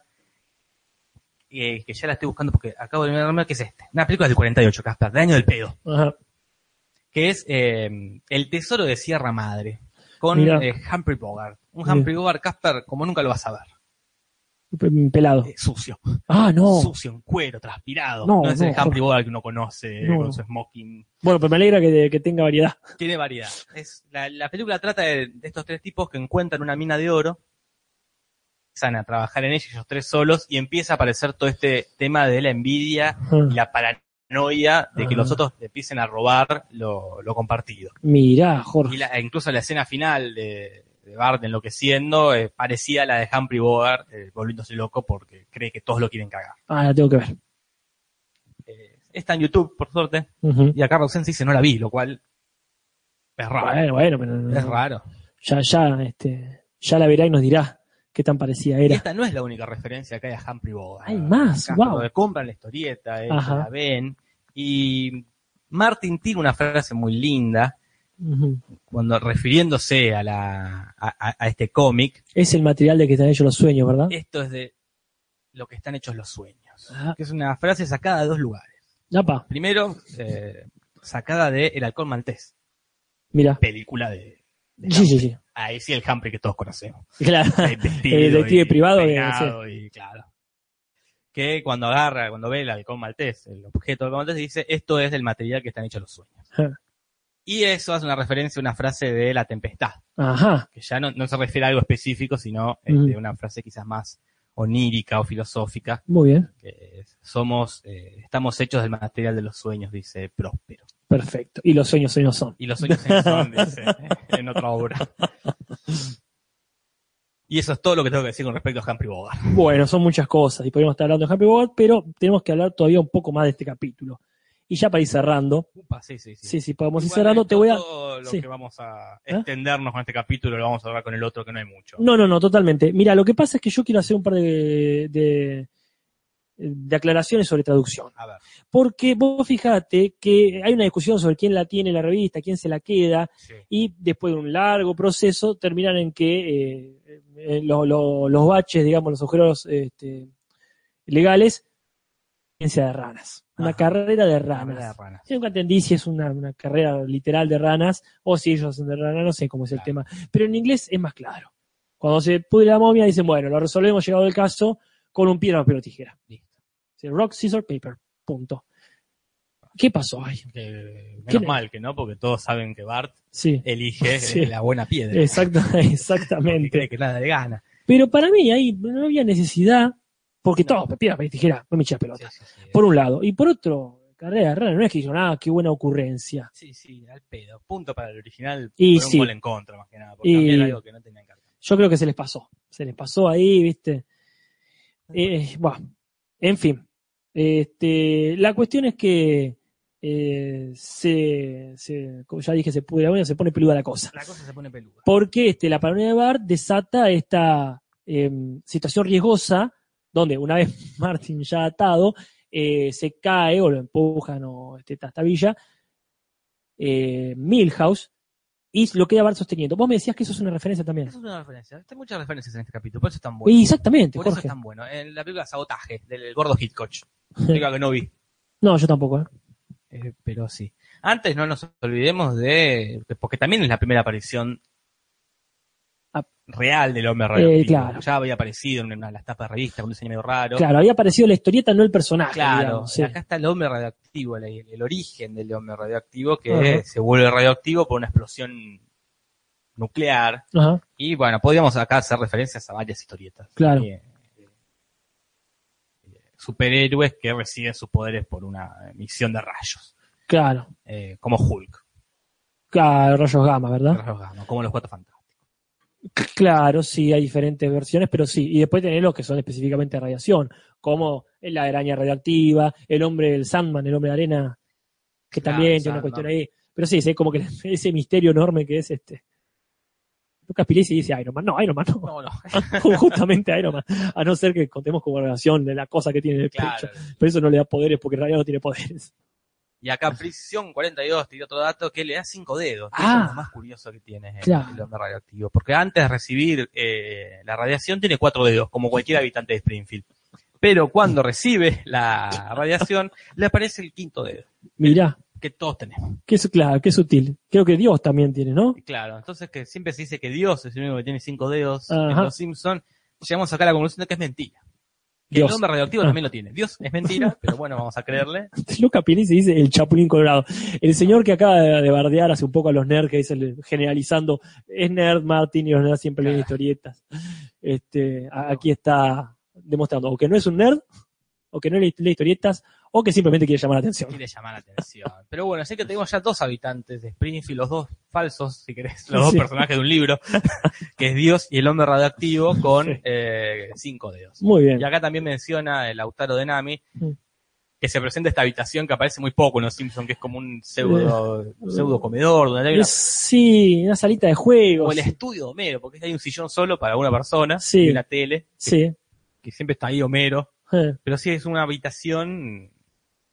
eh, que ya la estoy buscando porque acabo de mirarme, que es este. Una película del 48, Casper, del año del pedo, Ajá. que es eh, El Tesoro de Sierra Madre, con eh, Humphrey Bogart. Un. Humphrey Bogart, Casper, como nunca lo vas a ver. Pelado. Eh, sucio, Ah, no. sucio, en cuero, transpirado. No, No, es el no. Humphrey Bogart que uno conoce No. con su smoking. Bueno, pero me alegra que, que tenga variedad. Tiene variedad. Es, la, la película trata de, de estos tres tipos que encuentran una mina de oro, empiezan a trabajar en ella, ellos tres solos, y empieza a aparecer todo este tema de la envidia y la paranoia de que Ah. los otros empiecen a robar lo, lo compartido. Mirá, Y Jorge. la- e incluso la escena final de, de Bart enloqueciendo eh, parecía la de Humphrey Bogart eh, volviéndose loco porque cree que todos lo quieren cagar. Ah, la tengo que ver. Eh, está en YouTube, por suerte, y acá Roxanne dice no la vi, lo cual es raro. Bueno, bueno, pero Es raro. ya, ya, este, ya la verá y nos dirá qué tan parecida Y era. esta no es la única referencia que hay a Humphrey Bogart. Hay más, Acá, cuando compran la historieta, Ajá. la ven. Y Martin tiene una frase muy linda Cuando refiriéndose a, la, a, este cómic. Es el material de que están hechos los sueños, ¿verdad? Esto es de lo que están hechos los sueños. Ah. Que es una frase sacada de dos lugares. Apa, Primero, eh, sacada de El Halcón Maltés, mira. película de... de Sí, sí, sí. Ahí sí el Humphrey que todos conocemos. Claro. El detective privado y claro. que cuando agarra, cuando ve el halcón maltés, el objeto del halcón maltés, dice, esto es del material que están hechos los sueños. Y eso hace una referencia a una frase de la tempestad, Ajá. que ya no, no se refiere a algo específico, sino Mm. este, una frase quizás más onírica o filosófica, Muy bien. que somos, eh, estamos hechos del material de los sueños, dice Próspero. Perfecto. Y los sueños sueños son. Y los sueños en son, dice, en otra obra. Y eso es todo lo que tengo que decir con respecto a Humphrey Bogart. Bueno, son muchas cosas y podríamos estar hablando de Humphrey Bogart, pero tenemos que hablar todavía un poco más de este capítulo. Y ya para ir cerrando, Upa, sí, sí, sí. sí, sí, podemos ir cerrando, te voy a... Todo lo sí. que vamos a ¿Eh? extendernos con este capítulo lo vamos a hablar con el otro, que no hay mucho. No, no, no, totalmente. Mira, lo que pasa es que yo quiero hacer un par de, de, de aclaraciones sobre traducción. A ver. Porque vos fijate que hay una discusión sobre quién la tiene la revista, quién se la queda, Sí. y después de un largo proceso terminan en que eh, eh, lo- lo- los baches, digamos, los agujeros este, legales, ciencia de ranas. Una Ajá. carrera de Carrera ranas. de ranas. Yo nunca entendí si es una, una carrera literal de ranas o si ellos son de ranas, no sé cómo es el tema. Pero en inglés es más claro. Cuando se pudre la momia dicen, bueno, lo resolvemos llegado el caso con un piedra, papel o tijera. Listo. Rock, scissor, paper. Punto. ¿Qué pasó ahí? Que- menos ¿Quién- mal que no, porque todos saben que Bart Sí, elige Sí. la buena piedra. exacto, exactamente. cree que nada le gana. Pero para mí ahí no había necesidad, porque No. todo, piedra, papel tijera, no me eché Sí, pelota. sí, sí. Por un lado. Y por otro, carrera rana, no es que dijeron, ah, qué buena ocurrencia. Sí, sí, al pedo. Punto para el original. Y por un gol en contra, más que nada. Porque Y- era algo que no tenían hacer. Yo creo que se les pasó. Se les pasó ahí, ¿viste? Eh, bueno, en fin. Este, la cuestión es que eh, se, se- como ya dije, se pudre la uña, se pone peluda la cosa. La cosa se pone peluda. Porque este, la paranoia de Bart desata esta eh, situación riesgosa donde una vez Martin ya atado, eh, se cae o lo empujan o este, trastabilla eh, Milhouse y lo queda Bart sosteniendo. Vos me decías que eso es una referencia también. Eso es una referencia. Hay muchas referencias en este capítulo, por eso es tan bueno. Exactamente, Por eso es tan bueno. En la película Sabotaje, del gordo Hitchcock. Película que no vi. No, yo tampoco. ¿eh? Eh, pero sí. Antes no nos olvidemos de. Porque también es la primera aparición. Real del hombre radioactivo. Eh, claro. Ya había aparecido en una de las tapas de revista con un diseño medio raro. Claro, había aparecido la historieta, no el personaje. Claro, digamos, sí. acá está el hombre radioactivo, el, el origen del hombre radioactivo que se vuelve radioactivo por una explosión nuclear. Y bueno, podríamos acá hacer referencias a varias historietas. Claro. Eh, eh, superhéroes que reciben sus poderes por una emisión de rayos, claro. eh, como Hulk, Claro, rayos gamma, ¿verdad? rayos gamma, como los Cuatro Fantásticos. Claro, sí, hay diferentes versiones, pero sí. Y después tenés los que son específicamente de radiación, como la araña radioactiva, el hombre, el Sandman, el hombre de arena, que Claro, también tiene una cuestión ahí. Pero sí, es como que ese misterio enorme que es este. Lucas Pilisi dice Iron Man. No, Iron Man no. No, no, Justamente Iron Man. A no ser que contemos como relación de la cosa que tiene en el claro. pecho. Pero eso no le da poderes porque en realidad no tiene poderes. Y acá Prisión 42 tiene otro dato que le da cinco dedos. que Ah. es lo más curioso que tiene el, Claro. el hombre radioactivo. Porque antes de recibir eh, la radiación tiene cuatro dedos, como cualquier habitante de Springfield. Pero cuando recibe la radiación, le aparece el quinto dedo, Mirá, que todos tenemos. qué, su- claro, qué sutil. Creo que Dios también tiene, ¿no? Claro, entonces que siempre se dice que Dios es el único que tiene cinco dedos Ajá. en los Simpsons, llegamos acá a la conclusión de que es mentira. Dios. el hombre radioactivo también lo tiene. Dios es mentira, pero bueno, vamos a creerle. Luca Pilisi dice el Chapulín Colorado. El señor que acaba de de bardear hace un poco a los nerds, que dice generalizando, es nerd Martin y los nerds siempre leen historietas. Este, aquí está demostrando o que no es un nerd, o que no lee historietas, o que simplemente quiere llamar la atención. quiere llamar la atención. Pero bueno, sé que tenemos ya dos habitantes de Springfield, los dos falsos, si querés, los dos Sí. personajes de un libro, que es Dios y el hombre radioactivo con Sí. eh, cinco dedos. Muy bien. Y acá también menciona el Lautaro de Nami, Mm. que se presenta esta habitación que aparece muy poco en los Simpsons, que es como un pseudo, un pseudo comedor, donde hay una- sí, una salita de o juegos. el estudio de Homero, porque hay un sillón solo para una persona Sí. y una tele, que, Sí. que siempre está ahí Homero. eh. Pero sí es una habitación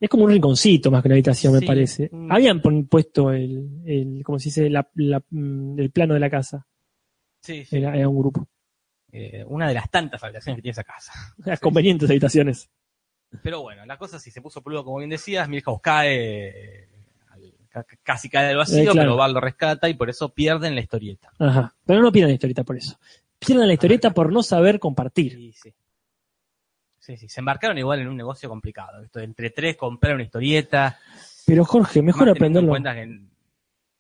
Es como un rinconcito más que una habitación, me parece. Mm. Habían puesto el, el, como se dice, la, la- mm, el plano de la casa. sí, sí, Era, era un grupo. eh, una de las tantas habitaciones que tiene esa casa. Las convenientes habitaciones. Pero bueno, la cosa sí se puso peludo, como bien decías, Milhouse cae, casi cae del vacío, Eh, claro. pero Val lo rescata y por eso pierden la historieta. Ajá. Pero no pierdan la historieta por eso. Pierdan la historieta por no saber compartir. Sí, sí. Sí, sí, se embarcaron igual en un negocio complicado. Esto entre tres comprar una historieta. Pero Jorge, mejor aprenderlo. cuenta que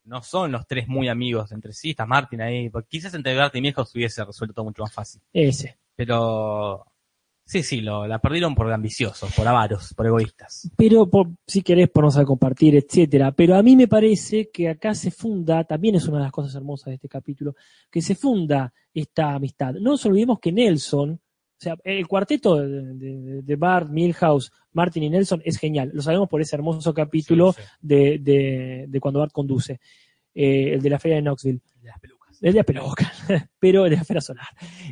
no son los tres muy amigos entre sí. Está Martin ahí. porque Quizás entre Bart y Milhouse hubiese resuelto todo mucho más fácil. Ese. Pero sí, sí, lo, la perdieron por ambiciosos, por avaros, por egoístas. Pero por, si querés, por no saber compartir, etcétera. Pero a mí me parece que acá se funda, también es una de las cosas hermosas de este capítulo, que se funda esta amistad. No nos olvidemos que Nelson, o sea, el cuarteto de, de- de Bart, Milhouse, Martin y Nelson es genial. Lo sabemos por ese hermoso capítulo Sí, sí. de, de, de cuando Bart conduce, eh, el de la feria de Knoxville. De las pelucas. El de la peluca, pero de la esfera solar.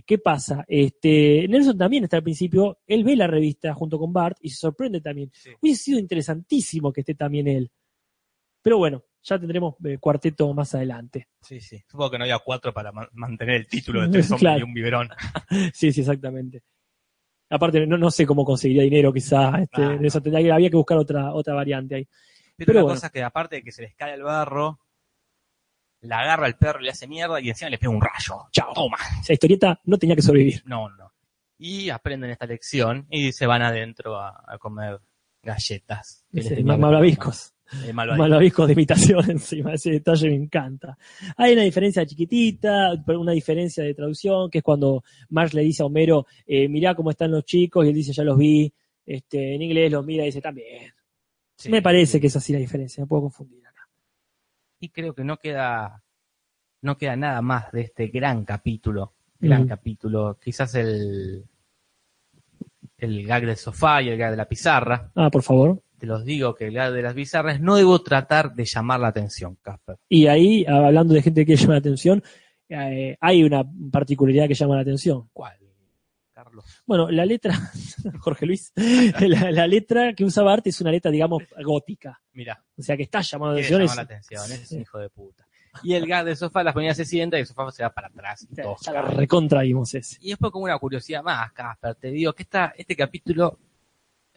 ¿Qué pasa? Este, Nelson también está al principio, él ve la revista junto con Bart y se sorprende también. Sí. Hubiese sido interesantísimo que esté también él. Pero bueno, ya tendremos eh, cuarteto más adelante. Sí, sí. Supongo que no había cuatro para ma- mantener el título de tres hombres Claro. y un biberón. Sí, sí, exactamente. Aparte, no, no sé cómo conseguiría dinero, quizá. Este, Ah, eso tendría había que buscar otra, otra variante ahí. Pero, Pero bueno. cosa es que aparte de que se les cae el barro, la agarra el perro y le hace mierda y encima le pega un rayo. Chao. Toma. Esa historieta no tenía que sobrevivir. No, no. Y aprenden esta lección y se van adentro a, a comer galletas. les Ese, tenía ma- que malvaviscos. tomar. Malvaviscos. Malvaviscos de imitación encima, ese detalle me encanta. Hay una diferencia chiquitita, una diferencia de traducción, que es cuando Marge le dice a Homero, eh, mirá cómo están los chicos, y él dice, ya los vi. Este, en inglés los mira y dice, también. Sí. Me parece que es así la diferencia, me puedo confundir acá. Y creo que no queda, no queda nada más de este gran capítulo. Gran Mm. capítulo. Quizás el, el gag del sofá y el gag de la pizarra. Ah, por favor. Te los digo que gag de las pizarras no debo tratar de llamar la atención, Casper. Y ahí, hablando de gente que llama la atención, eh, hay una particularidad que llama la atención. ¿Cuál, Carlos? Bueno, la letra, Jorge Luis, la, la letra que usa Bart es una letra, digamos, gótica. Mira, O sea, que está llamando la atención. llamar la atención, es Sí. un hijo de puta. Y el gag del sofá, la familia se sienta y el sofá se va para atrás. Y, todos ya la recontraímos ese. y después como una curiosidad más, Casper, te digo que esta, este capítulo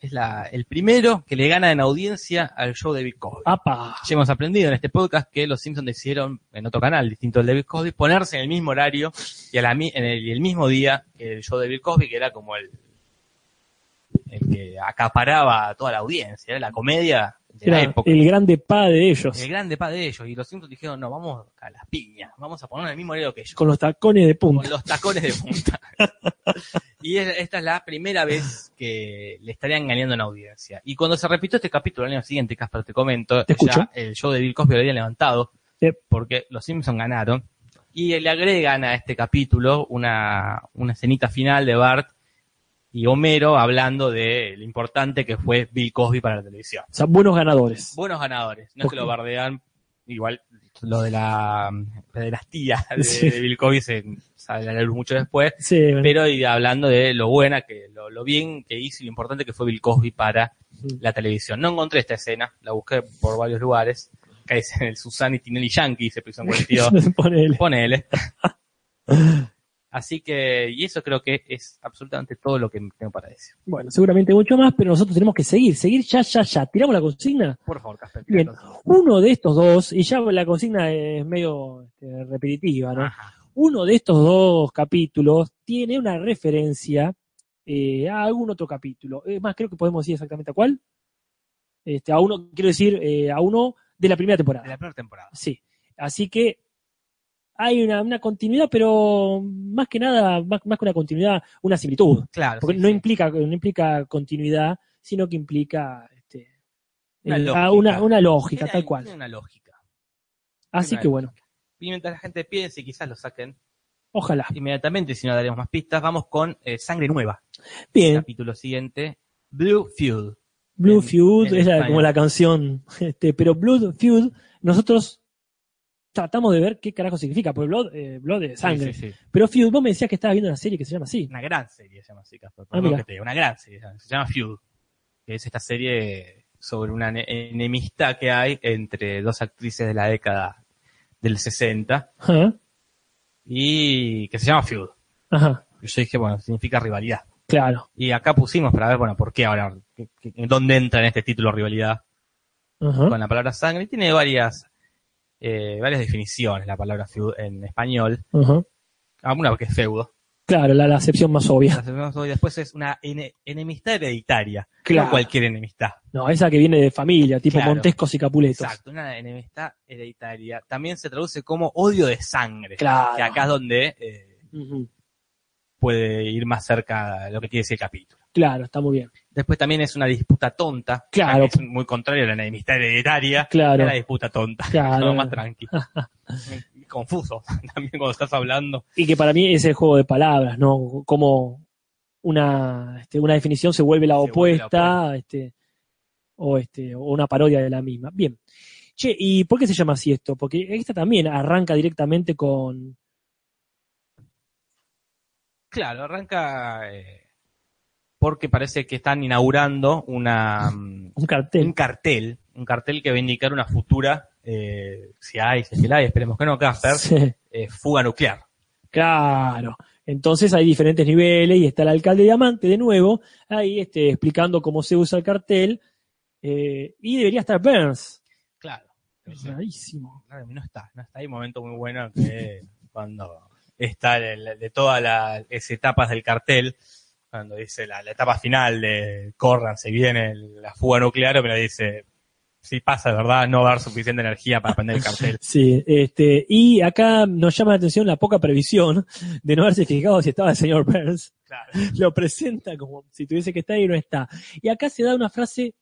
es la, el primero que le gana en audiencia al show de Bill Cosby. ¡Apa! Ya hemos aprendido en este podcast que los Simpsons decidieron, en otro canal distinto al de Bill Cosby, ponerse en el mismo horario y a la, en el, el mismo día que el show de Bill Cosby, que era como el, el que acaparaba a toda la audiencia, era la comedia de la Era época. el grande pa de ellos, El grande pa de ellos. Y los Simpsons dijeron, no, vamos a las piñas, vamos a poner el mismo horario que ellos. con los tacones de punta. Con los tacones de punta. y es- esta es la primera vez que le estarían ganando en audiencia. Y cuando se repitió este capítulo el año siguiente, Casper, te comento, Te ya el show de Bill Cosby lo habían levantado, porque los Simpsons ganaron. Y le agregan a este capítulo una, una escenita final de Bart y Homero hablando de lo importante que fue Bill Cosby para la televisión. O sea, buenos ganadores. Buenos ganadores, no es que lo bardean, igual lo de la pederastía de, Sí. de Bill Cosby se sale a la luz mucho después, Sí, pero y hablando de lo buena, que lo, lo bien que hizo y lo importante que fue Bill Cosby para la televisión. No encontré esta escena, la busqué por varios lugares, que es en el Susana y Tinelli Yankee, se prisión 42, Ponele. ponele. Así que, y eso creo que es absolutamente todo lo que tengo para decir. Bueno, seguramente mucho más, pero nosotros tenemos que seguir, seguir ya, ya, ya. ¿Tiramos la consigna? Por favor, Casper. Bien. Uno de estos dos, y ya la consigna es medio este, repetitiva, ¿no? Ajá. Uno de estos dos capítulos tiene una referencia eh, a algún otro capítulo. Es más, creo que podemos decir exactamente a cuál. Este, a uno, quiero decir, eh, a uno de la primera temporada. De la primera temporada. Sí. Así que hay una, una continuidad, pero más que nada, más, más que una continuidad, una similitud. Claro. Porque sí, no sí. implica, no implica continuidad, sino que implica este, Una lógica. una, una lógica, tal cual. Una lógica. Así que bueno, Y mientras la gente piense y quizás lo saquen ojalá. inmediatamente, si no daremos más pistas, vamos con eh, Sangre Nueva. Bien, Capítulo siguiente, Blue Fuel. Blue en- Feud en es la- como la canción, este, pero Blood Feud, nosotros tratamos de ver qué carajo significa, porque Blood, eh, blood es sangre. Sí, sí, sí. Pero Feud, vos me decías que estabas viendo una serie que se llama así. Una gran serie se llama así, Casper. Ah, Perdón mira. que te diga, una gran serie. Se llama Feud. Que es esta serie sobre una ne- enemistad que hay entre dos actrices de la década del 60 Ajá, y que se llama Feud. ajá, Y yo dije, bueno, significa rivalidad. claro. Y acá pusimos para ver, bueno, por qué ahora, ¿Qué- qué- en dónde entra en este título rivalidad Ajá, con la palabra sangre. Y tiene varias, eh, varias definiciones la palabra feud en español. ajá, Ah, Una que es feudo, Claro, la, la acepción más obvia. Y después es una ene- enemistad hereditaria. Claro. No cualquier enemistad. No, esa que viene de familia, tipo Claro. Montescos y Capuletos. Exacto, una enemistad hereditaria. También se traduce como odio de sangre. Claro. Que acá es donde eh. Puede ir más cerca a lo que quiere decir el capítulo. Claro, está muy bien. Después también es una disputa tonta. Claro. que Es muy contrario a la enemistad hereditaria. Claro. Es la disputa tonta. Claro. No, más tranqui. Y Confuso también cuando estás hablando. Y que para mí es el juego de palabras, ¿no? Como una, este, una definición se vuelve la Se vuelve la opuesta, este, o este, o una parodia de la misma. Bien. Che, ¿y por qué se llama así esto? Porque esta también arranca directamente con. Claro, arranca eh, porque parece que están inaugurando una, mm, un cartel. un cartel, un cartel que va a indicar una futura, eh, si hay, si la hay, esperemos que no, Casper, Sí, eh, fuga nuclear. claro. Entonces hay diferentes niveles y está el alcalde Diamante de nuevo ahí este, explicando cómo se usa el cartel. eh, y debería estar Burns. Claro. Rarísimo. Claro, no está, no está. Hay un momento muy bueno que cuando está el- de todas las etapas del cartel, cuando dice la, la etapa final de corran, se viene la fuga nuclear, pero dice, si pasa, de verdad, no va a dar suficiente energía para prender el cartel. Sí, este, y acá nos llama la atención la poca previsión de no haberse fijado si estaba el señor Burns. Claro. Lo presenta como si tuviese que estar y no está. Y acá se da una frase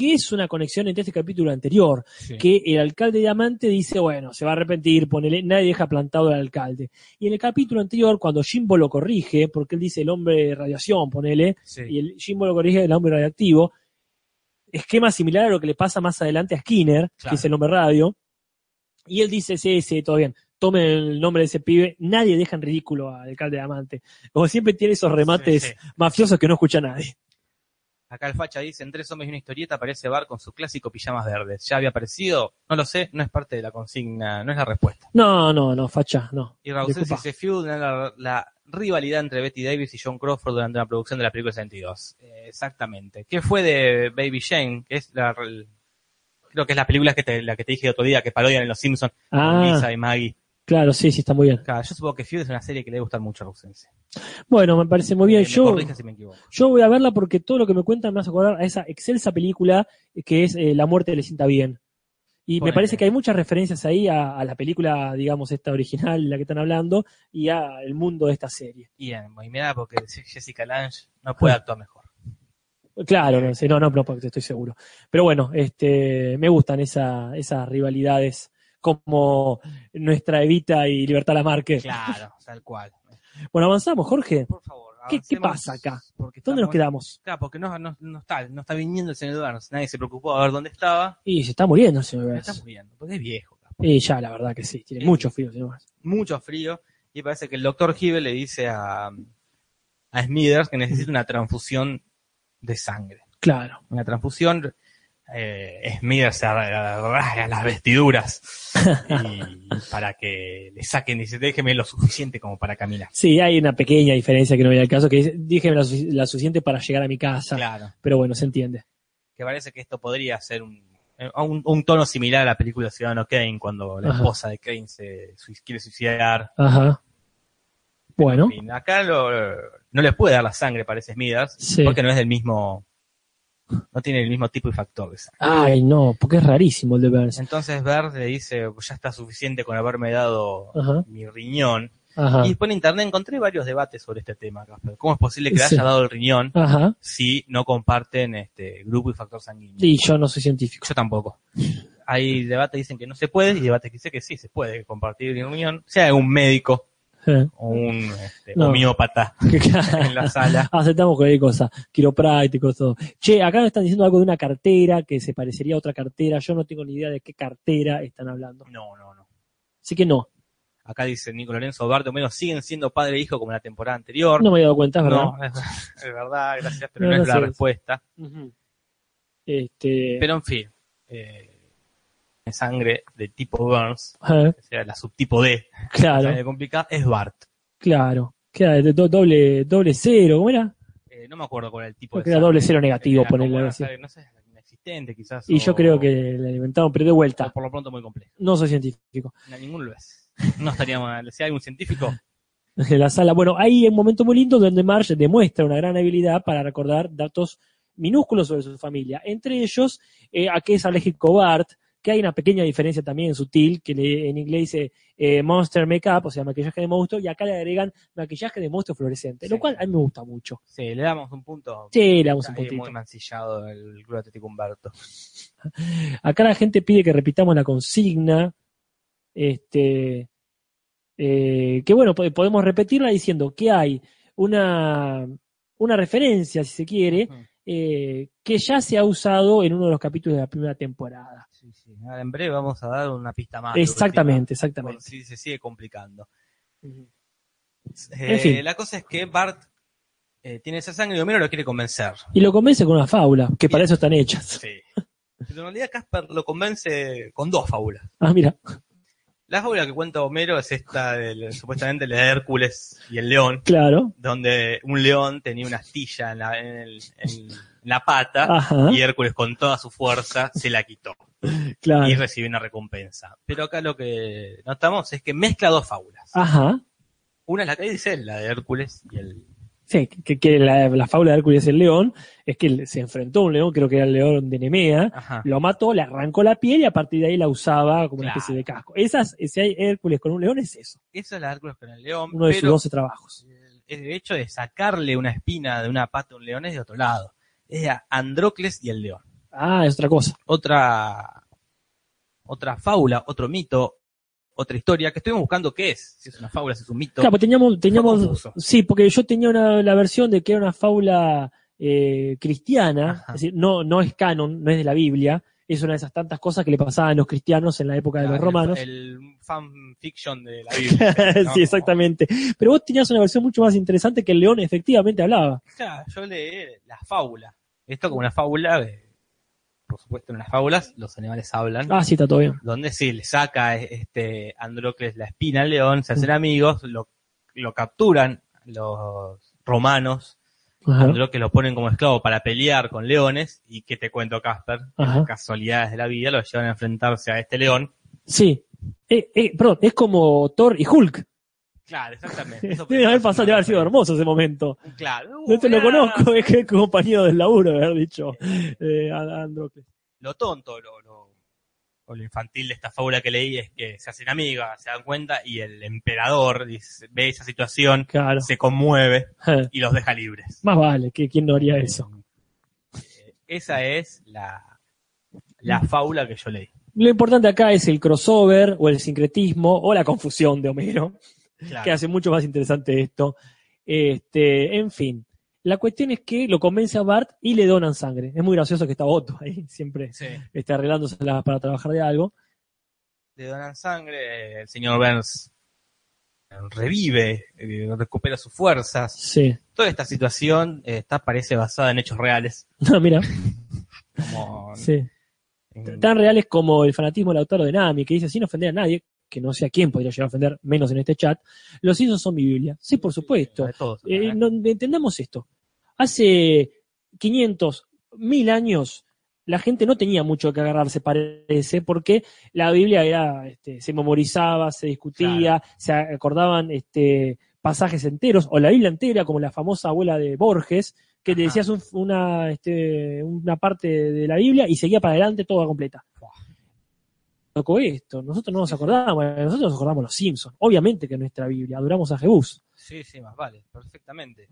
que es una conexión entre este capítulo anterior, Sí. que el alcalde Diamante dice, bueno, se va a arrepentir, ponele, nadie deja plantado al alcalde. Y en el capítulo anterior, cuando Jimbo lo corrige, porque él dice el hombre de radiación, ponele, Sí. y el Jimbo lo corrige el hombre radioactivo, esquema similar a lo que le pasa más adelante a Skinner, Claro. que es el hombre radio, y él dice, sí, sí, todo bien, tomen el nombre de ese pibe, nadie deja en ridículo al alcalde Diamante. Como siempre tiene esos remates Sí, sí. mafiosos que no escucha nadie. Acá el facha dice, en Tres hombres y una historieta aparece Bar con su clásico pijamas verdes. ¿Ya había aparecido? No lo sé, no es parte de la consigna, no es la respuesta. No, no, no, facha, no. Y Raúl dice, Feud, la, la rivalidad entre Betty Davis y John Crawford durante la producción de la película 62. Eh, exactamente. ¿Qué fue de Baby Jane? Que es la, el- creo que es la película que te, la que te dije otro día, que parodian en Los Simpsons, Ah, Lisa y Maggie. Claro, sí, sí, está muy bien. Claro, yo supongo que Feud es una serie que le debe gustar mucho a Rusense. Bueno, me parece muy bien. Eh, Yo, corrija si me equivoco. yo voy a verla porque todo lo que me cuentan me hace acordar a esa excelsa película que es eh, La muerte le sienta bien. Y me parece que hay muchas referencias ahí a, a la película, digamos, esta original, la que están hablando, y a el mundo de esta serie. Y, en, y mirá, porque Jessica Lange no puede actuar mejor. Claro, no sé, no, no, no, porque estoy seguro. Pero bueno, este, me gustan esa, esas rivalidades como nuestra Evita y Libertad Lamarque. Claro, tal cual. Bueno, avanzamos, Jorge. Por favor, ¿Qué- qué pasa acá? Porque ¿Dónde nos quedamos? Claro, porque no, no, no está, no está viniendo el señor Burns. Nadie se preocupó a ver dónde estaba. Y se está muriendo el señor Se Burns. está muriendo, porque es viejo. capaz. Y ya, la verdad que sí, tiene Sí. mucho frío el señor Burns. Mucho frío. Y parece que el doctor Hibel le dice a, a Smithers que necesita una transfusión de sangre. Claro. Una transfusión. Eh, Smithers se rasga las vestiduras y para que le saquen, dice, déjeme lo suficiente como para caminar. Sí, hay una pequeña diferencia que no viene al caso, que dice, sufic- la suficiente para llegar a mi casa. Claro. Pero bueno, se entiende. que parece que esto podría ser un, eh, un, un tono similar a la película Ciudadano Kane, cuando la Ajá. esposa de Kane se quiere suicidar. Ajá. Bueno, En fin, acá lo- no le puede dar la sangre, parece Smithers, Sí. porque no es del mismo, no tiene el mismo tipo y factor de sangre. ay no, porque es rarísimo el de Burns. Entonces Bert le dice, "Pues ya está suficiente con haberme dado Ajá. mi riñón. Ajá. Y después en internet encontré varios debates sobre este tema, Casper. ¿Cómo es posible que le haya dado el riñón Ajá. si no comparten este grupo y factor sanguíneo? Y yo no soy científico. Yo tampoco. Hay debates que dicen que no se puede y debates que dicen que sí se puede compartir en unión, sea un médico Eh. o un este, No. homeópata en la sala. Aceptamos cualquier cosa, quiroprácticos, todo. Che, acá me están diciendo algo de una cartera que se parecería a otra cartera. Yo no tengo ni idea de qué cartera están hablando. No, no, no. Así que no, Acá dice Nico Lorenzo Barto, menos siguen siendo padre e hijo como en la temporada anterior. no me he dado cuenta, es verdad. No, es, es verdad, gracias, pero No, es la respuesta. Este, Pero en fin, eh, sangre de tipo Burns, eh, que sea la subtipo D, claro, sangre complicada, es Bart. claro. Queda de do- doble, doble cero, ¿cómo era? Eh, no me acuerdo cuál era el tipo Creo de que era doble cero negativo, ponerle así. No sé, inexistente quizás. Y yo creo que la alimentaron, pero de vuelta, por lo pronto muy complejo. no soy científico. No, ninguno lo es. No estaría mal. Si hay un científico, en la sala. Bueno, hay un momento muy lindo donde Marge demuestra una gran habilidad para recordar datos minúsculos sobre su familia. Entre ellos, eh, a qué es alérgico Bart, que hay una pequeña diferencia también sutil, que le- en inglés dice eh, Monster Makeup, o sea, maquillaje de monstruo, y acá le agregan maquillaje de monstruo fluorescente, lo cual a mí me gusta mucho. Sí, le damos un punto. Sí, le damos un puntito. muy mancillado el Club Atlético Humberto. Acá la gente pide que repitamos la consigna. Este, eh, que bueno, po- podemos repetirla diciendo que hay una, una referencia, si se quiere, eh, que ya se ha usado en uno de los capítulos de la primera temporada. Sí, sí. Ahora en breve vamos a dar una pista más. exactamente, exactamente. si se sigue complicando. Eh, fin. La cosa es que Bart eh, tiene esa sangre y Homero lo quiere convencer. Y lo convence con una fábula, que para eso están hechas. Sí. Pero en realidad Casper lo convence con dos fábulas. Ah, mira, La fábula que cuenta Homero es esta del, supuestamente la de Hércules y el león, claro. donde un león tenía una astilla en la, en el- en la pata Ajá, y Hércules con toda su fuerza se la quitó claro. y recibió una recompensa. Pero acá lo que notamos es que mezcla dos fábulas. Ajá. Una es la que dice, la de Hércules y el... Sí, que, que la, la fábula de Hércules y el león es que se enfrentó a un león, creo que era el león de Nemea, Ajá. lo mató, le arrancó la piel y a partir de ahí la usaba como una especie de casco. Esas, si hay Hércules con un león, es eso, Esa es la Hércules con el león, uno de sus pero 12 trabajos. el hecho de sacarle una espina de una pata a un león es de otro lado. Es de Andrócles y el león. Ah, es otra cosa. Otra, otra fábula, otro mito, otra historia que estuvimos buscando qué es. Si es una fábula, si es un mito. Claro, pues teníamos, teníamos, sí, porque yo tenía una, la versión de que era una fábula eh, cristiana, Ajá. es decir, no, no es canon, no es de la Biblia, es una de esas tantas cosas que le pasaban a los cristianos en la época de los romanos. El, el fanfiction de la Biblia. ¿no? sí, exactamente. Pero vos tenías una versión mucho más interesante que el león efectivamente hablaba. Claro, yo leí la fábula. Esto como una fábula, eh, por supuesto en las fábulas los animales hablan. Ah, sí, está todo bien. donde sí le saca este Andrócles la espina al león, se hacen amigos, lo, lo capturan los romanos, Ajá. Andrócles lo ponen como esclavo para pelear con leones, y que te cuento Casper, Ajá. casualidades de la vida, lo llevan a enfrentarse a este león. Sí. Eh, eh, perdón, es como Thor y Hulk. Claro, exactamente. Eso Debe haber pasado, debe haber sido hermoso ese momento. Claro. No te lo conozco, es que es compañero del laburo, haber dicho eh, a-. Lo tonto, lo, lo, o lo infantil de esta fábula que leí es que se hacen amigas, se dan cuenta, y el emperador dice- ve esa situación, Claro. se conmueve y los deja libres. Más vale, que quién no haría eso. Eh, Esa es la, la fábula que yo leí. Lo importante acá es el crossover o el sincretismo o la confusión de Homero, Claro. que hace mucho más interesante esto. Este, en fin, la cuestión es que lo convence a Bart y le donan sangre. Es muy gracioso que está Otto ahí, siempre Sí. está arreglándose para trabajar de algo. Le donan sangre, el señor Burns revive, eh, recupera sus fuerzas. Sí. Toda esta situación eh, está, parece basada en hechos reales. No, mira, Como sí. en- Tan reales como el fanatismo del autor de Nami, que dice sin ofender a nadie, que no sé a quién podría llegar a ofender, menos en este chat, los Simpsons son mi Biblia. Sí, por supuesto. todos, Eh, no- entendamos esto. Hace 500, 1000 años, la gente no tenía mucho que agarrarse, parece, porque la Biblia era, este, se memorizaba, se discutía, se acordaban este, pasajes enteros, o la Biblia entera, como la famosa abuela de Borges, que te decías un- una, este, una parte de la Biblia y seguía para adelante toda completa. Loco esto, nosotros no nos acordamos, nosotros nos acordamos los Simpsons, obviamente que nuestra Biblia, adoramos a Jebús. Sí, sí, más vale, perfectamente.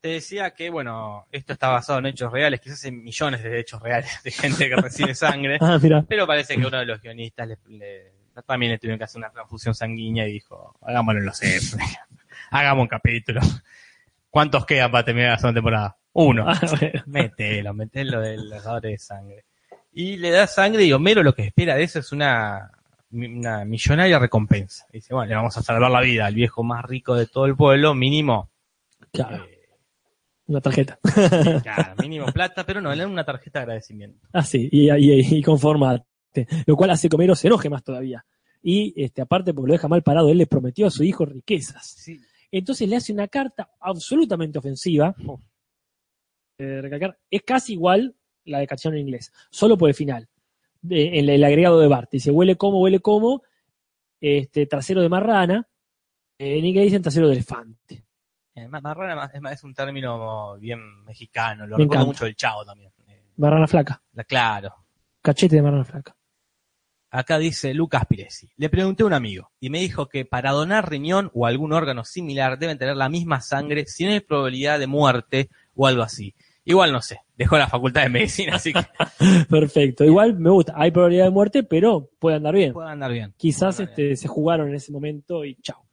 Te decía que, bueno, esto está basado en hechos reales, quizás en millones de hechos reales de gente que recibe sangre, Ah, pero parece que uno de los guionistas le, le- también le tuvieron que hacer una transfusión sanguínea y dijo, hagámoslo en los F, hagamos un capítulo. ¿Cuántos quedan para terminar la segunda temporada? Uno. Ah, bueno. Mételo, mételo del dador de sangre. Y le da sangre y Homero lo que espera de eso es una, una millonaria recompensa. Dice, bueno, le vamos a salvar la vida al viejo más rico de todo el pueblo, mínimo, Claro, eh, una tarjeta. claro, mínimo plata, pero no, le dan una tarjeta de agradecimiento. Ah, sí, y, y, y conformate. Lo cual hace que Homero se enoje más todavía. Y este, aparte, porque lo deja mal parado, él le prometió a su hijo riquezas. Sí, Entonces le hace una carta absolutamente ofensiva. Oh. Eh, recalcar, es casi igual la de canción en inglés, solo por el final. De- en el, agregado de Bart. Dice, huele como, huele como, este, trasero de marrana. En inglés dicen trasero de elefante. Eh, ma- marrana ma- es, un término bien mexicano, lo Me recuerdo encanta. mucho del chavo también. Eh, Marrana flaca. la- claro. Cachete de marrana flaca. Acá dice Lucas Piresi. Le pregunté a un amigo y me dijo que para donar riñón o algún órgano similar deben tener la misma sangre si no hay probabilidad de muerte o algo así. Igual no sé, dejó la facultad de medicina, así que Perfecto. Igual me gusta. Hay probabilidad de muerte, pero puede andar bien. puede andar bien. Quizás bien. este, se jugaron en ese momento y chao.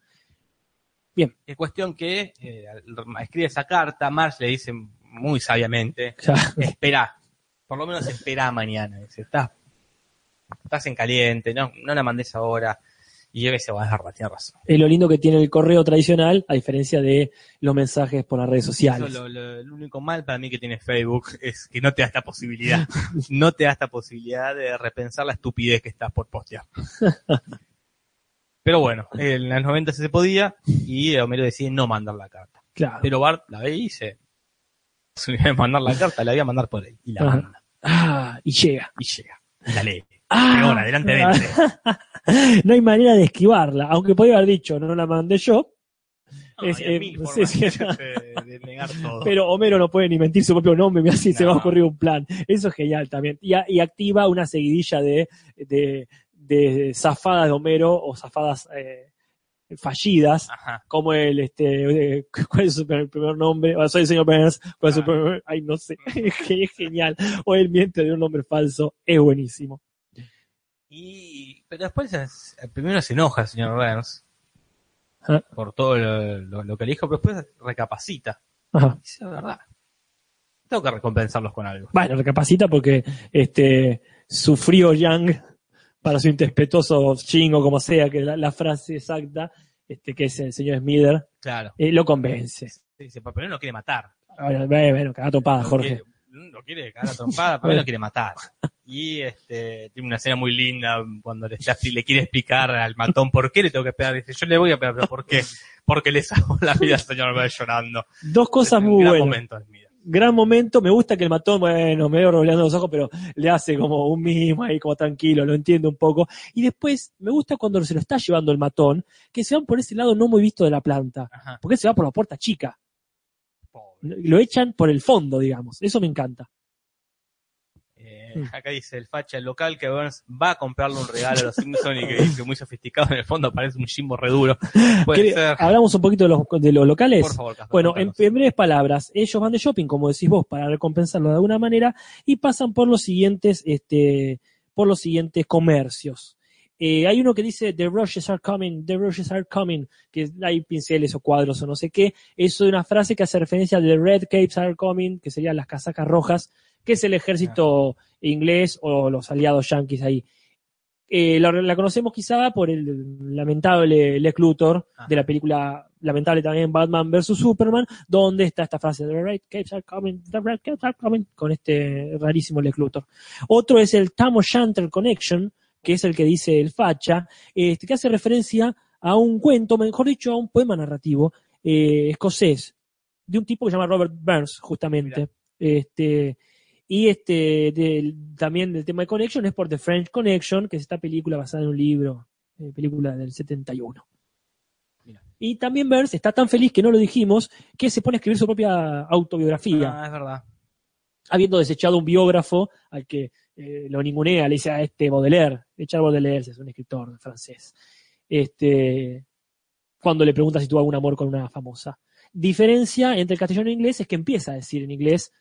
Es cuestión que eh, escribe esa carta, Marge le dice muy sabiamente, Ya. espera, por lo menos espera mañana. Dice, estás, estás en caliente, no, no la mandes ahora. Y yo que se va a dejar, tiene razón. Es lo lindo que tiene el correo tradicional, a diferencia de los mensajes por las redes sociales. Eso lo, único mal para mí que tiene Facebook es que no te da esta posibilidad. no te da esta posibilidad de repensar la estupidez que estás por postear. Pero bueno, en los 90 se podía y Homero decide no mandar la carta. Claro. Pero Bart la ve y dice, si voy a mandar la carta, la voy a mandar por él. Y la Ajá. manda. Ah, y llega. Y llega. Y la lee. Ah, Ahora, delante de él. no hay manera de esquivarla, aunque podría haber dicho, no la mandé yo, No, Es, eh, mil formas sí. de, de negar todo. pero Homero no puede ni mentir su propio nombre, mira si se No. va a ocurrir un plan. Eso es genial también. Y, a- y activa una seguidilla de, de, de zafadas de Homero o zafadas eh, fallidas, Ajá. como el, este, eh, ¿cuál es su primer, primer nombre? O soy el señor Burns, ¿cuál es su Ah. primer- Ay, no sé, es genial. O él miente de un nombre falso, es buenísimo. Y, pero después es- primero se enoja el señor Burns por todo lo, lo- lo que le dijo, pero después recapacita. Ajá. Dice, la verdad. Tengo que recompensarlos con algo. Bueno, recapacita porque este sufrió Yang para su interpretuoso chingo, como sea, que la, la frase exacta, este, que es el señor Smither, Claro. eh, lo convence. Dice, pero él no quiere matar. Bueno, bueno, caga topada, Jorge. quiere- Lo quiere cagar a trompada, pero él no quiere matar. Y este, tiene una escena muy linda cuando le, quiere explicar al matón por qué le tengo que pegar. Dice, yo le voy a pegar, pero ¿por qué? Porque le salvó la vida al señor llorando. Dos cosas muy gran buenas. momento. Gran momento, me gusta que el matón, bueno, me veo roleando los ojos, pero le hace como un mimo ahí, como tranquilo, lo entiende un poco. Y después, me gusta cuando se lo está llevando el matón, que se van por ese lado no muy visto de la planta, Ajá. porque se va por la puerta chica. Pobre. Lo echan por el fondo, digamos. Eso me encanta. Acá dice el facha local que Burns va a comprarle un regalo a los Simpsons y que dice muy sofisticado en el fondo parece un Jimbo re duro. Puede ¿Qué- ser. Hablamos un poquito de los, de los locales. Por favor, Casper, Bueno, en breves palabras, ellos van de shopping, como decís vos, para recompensarlo de alguna manera, y pasan por los siguientes, este, por los siguientes comercios. Eh, hay uno que dice The rushes are coming, the rushes are coming, que hay pinceles o cuadros o no sé qué. Eso es una frase que hace referencia a The red capes are coming, que serían las casacas rojas, que es el ejército inglés o los aliados yanquis ahí. Eh, la, la conocemos quizá por el lamentable Lex Luthor Ah. de la película lamentable también Batman vs Superman, donde está esta frase The red capes are coming, the red capes are coming, con este rarísimo Lex Luthor. Otro es el Tam O'Shanter Connection, que es el que dice el facha, este, que hace referencia a un cuento, mejor dicho, a un poema narrativo eh, escocés, de un tipo que se llama Robert Burns, justamente. Este, y este, del- también del tema de Connection es por The French Connection, que es esta película basada en un libro, eh, película del 71. Mira. Y también Burns está tan feliz que no lo dijimos, que se pone a escribir su propia autobiografía Ah, es verdad. habiendo desechado un biógrafo al que eh, lo ningunea, le dice a este Baudelaire, Richard Baudelaire es un escritor francés, este, cuando le pregunta si tuvo algún amor con una famosa. Diferencia entre el castellano e inglés es que empieza a decir en inglés,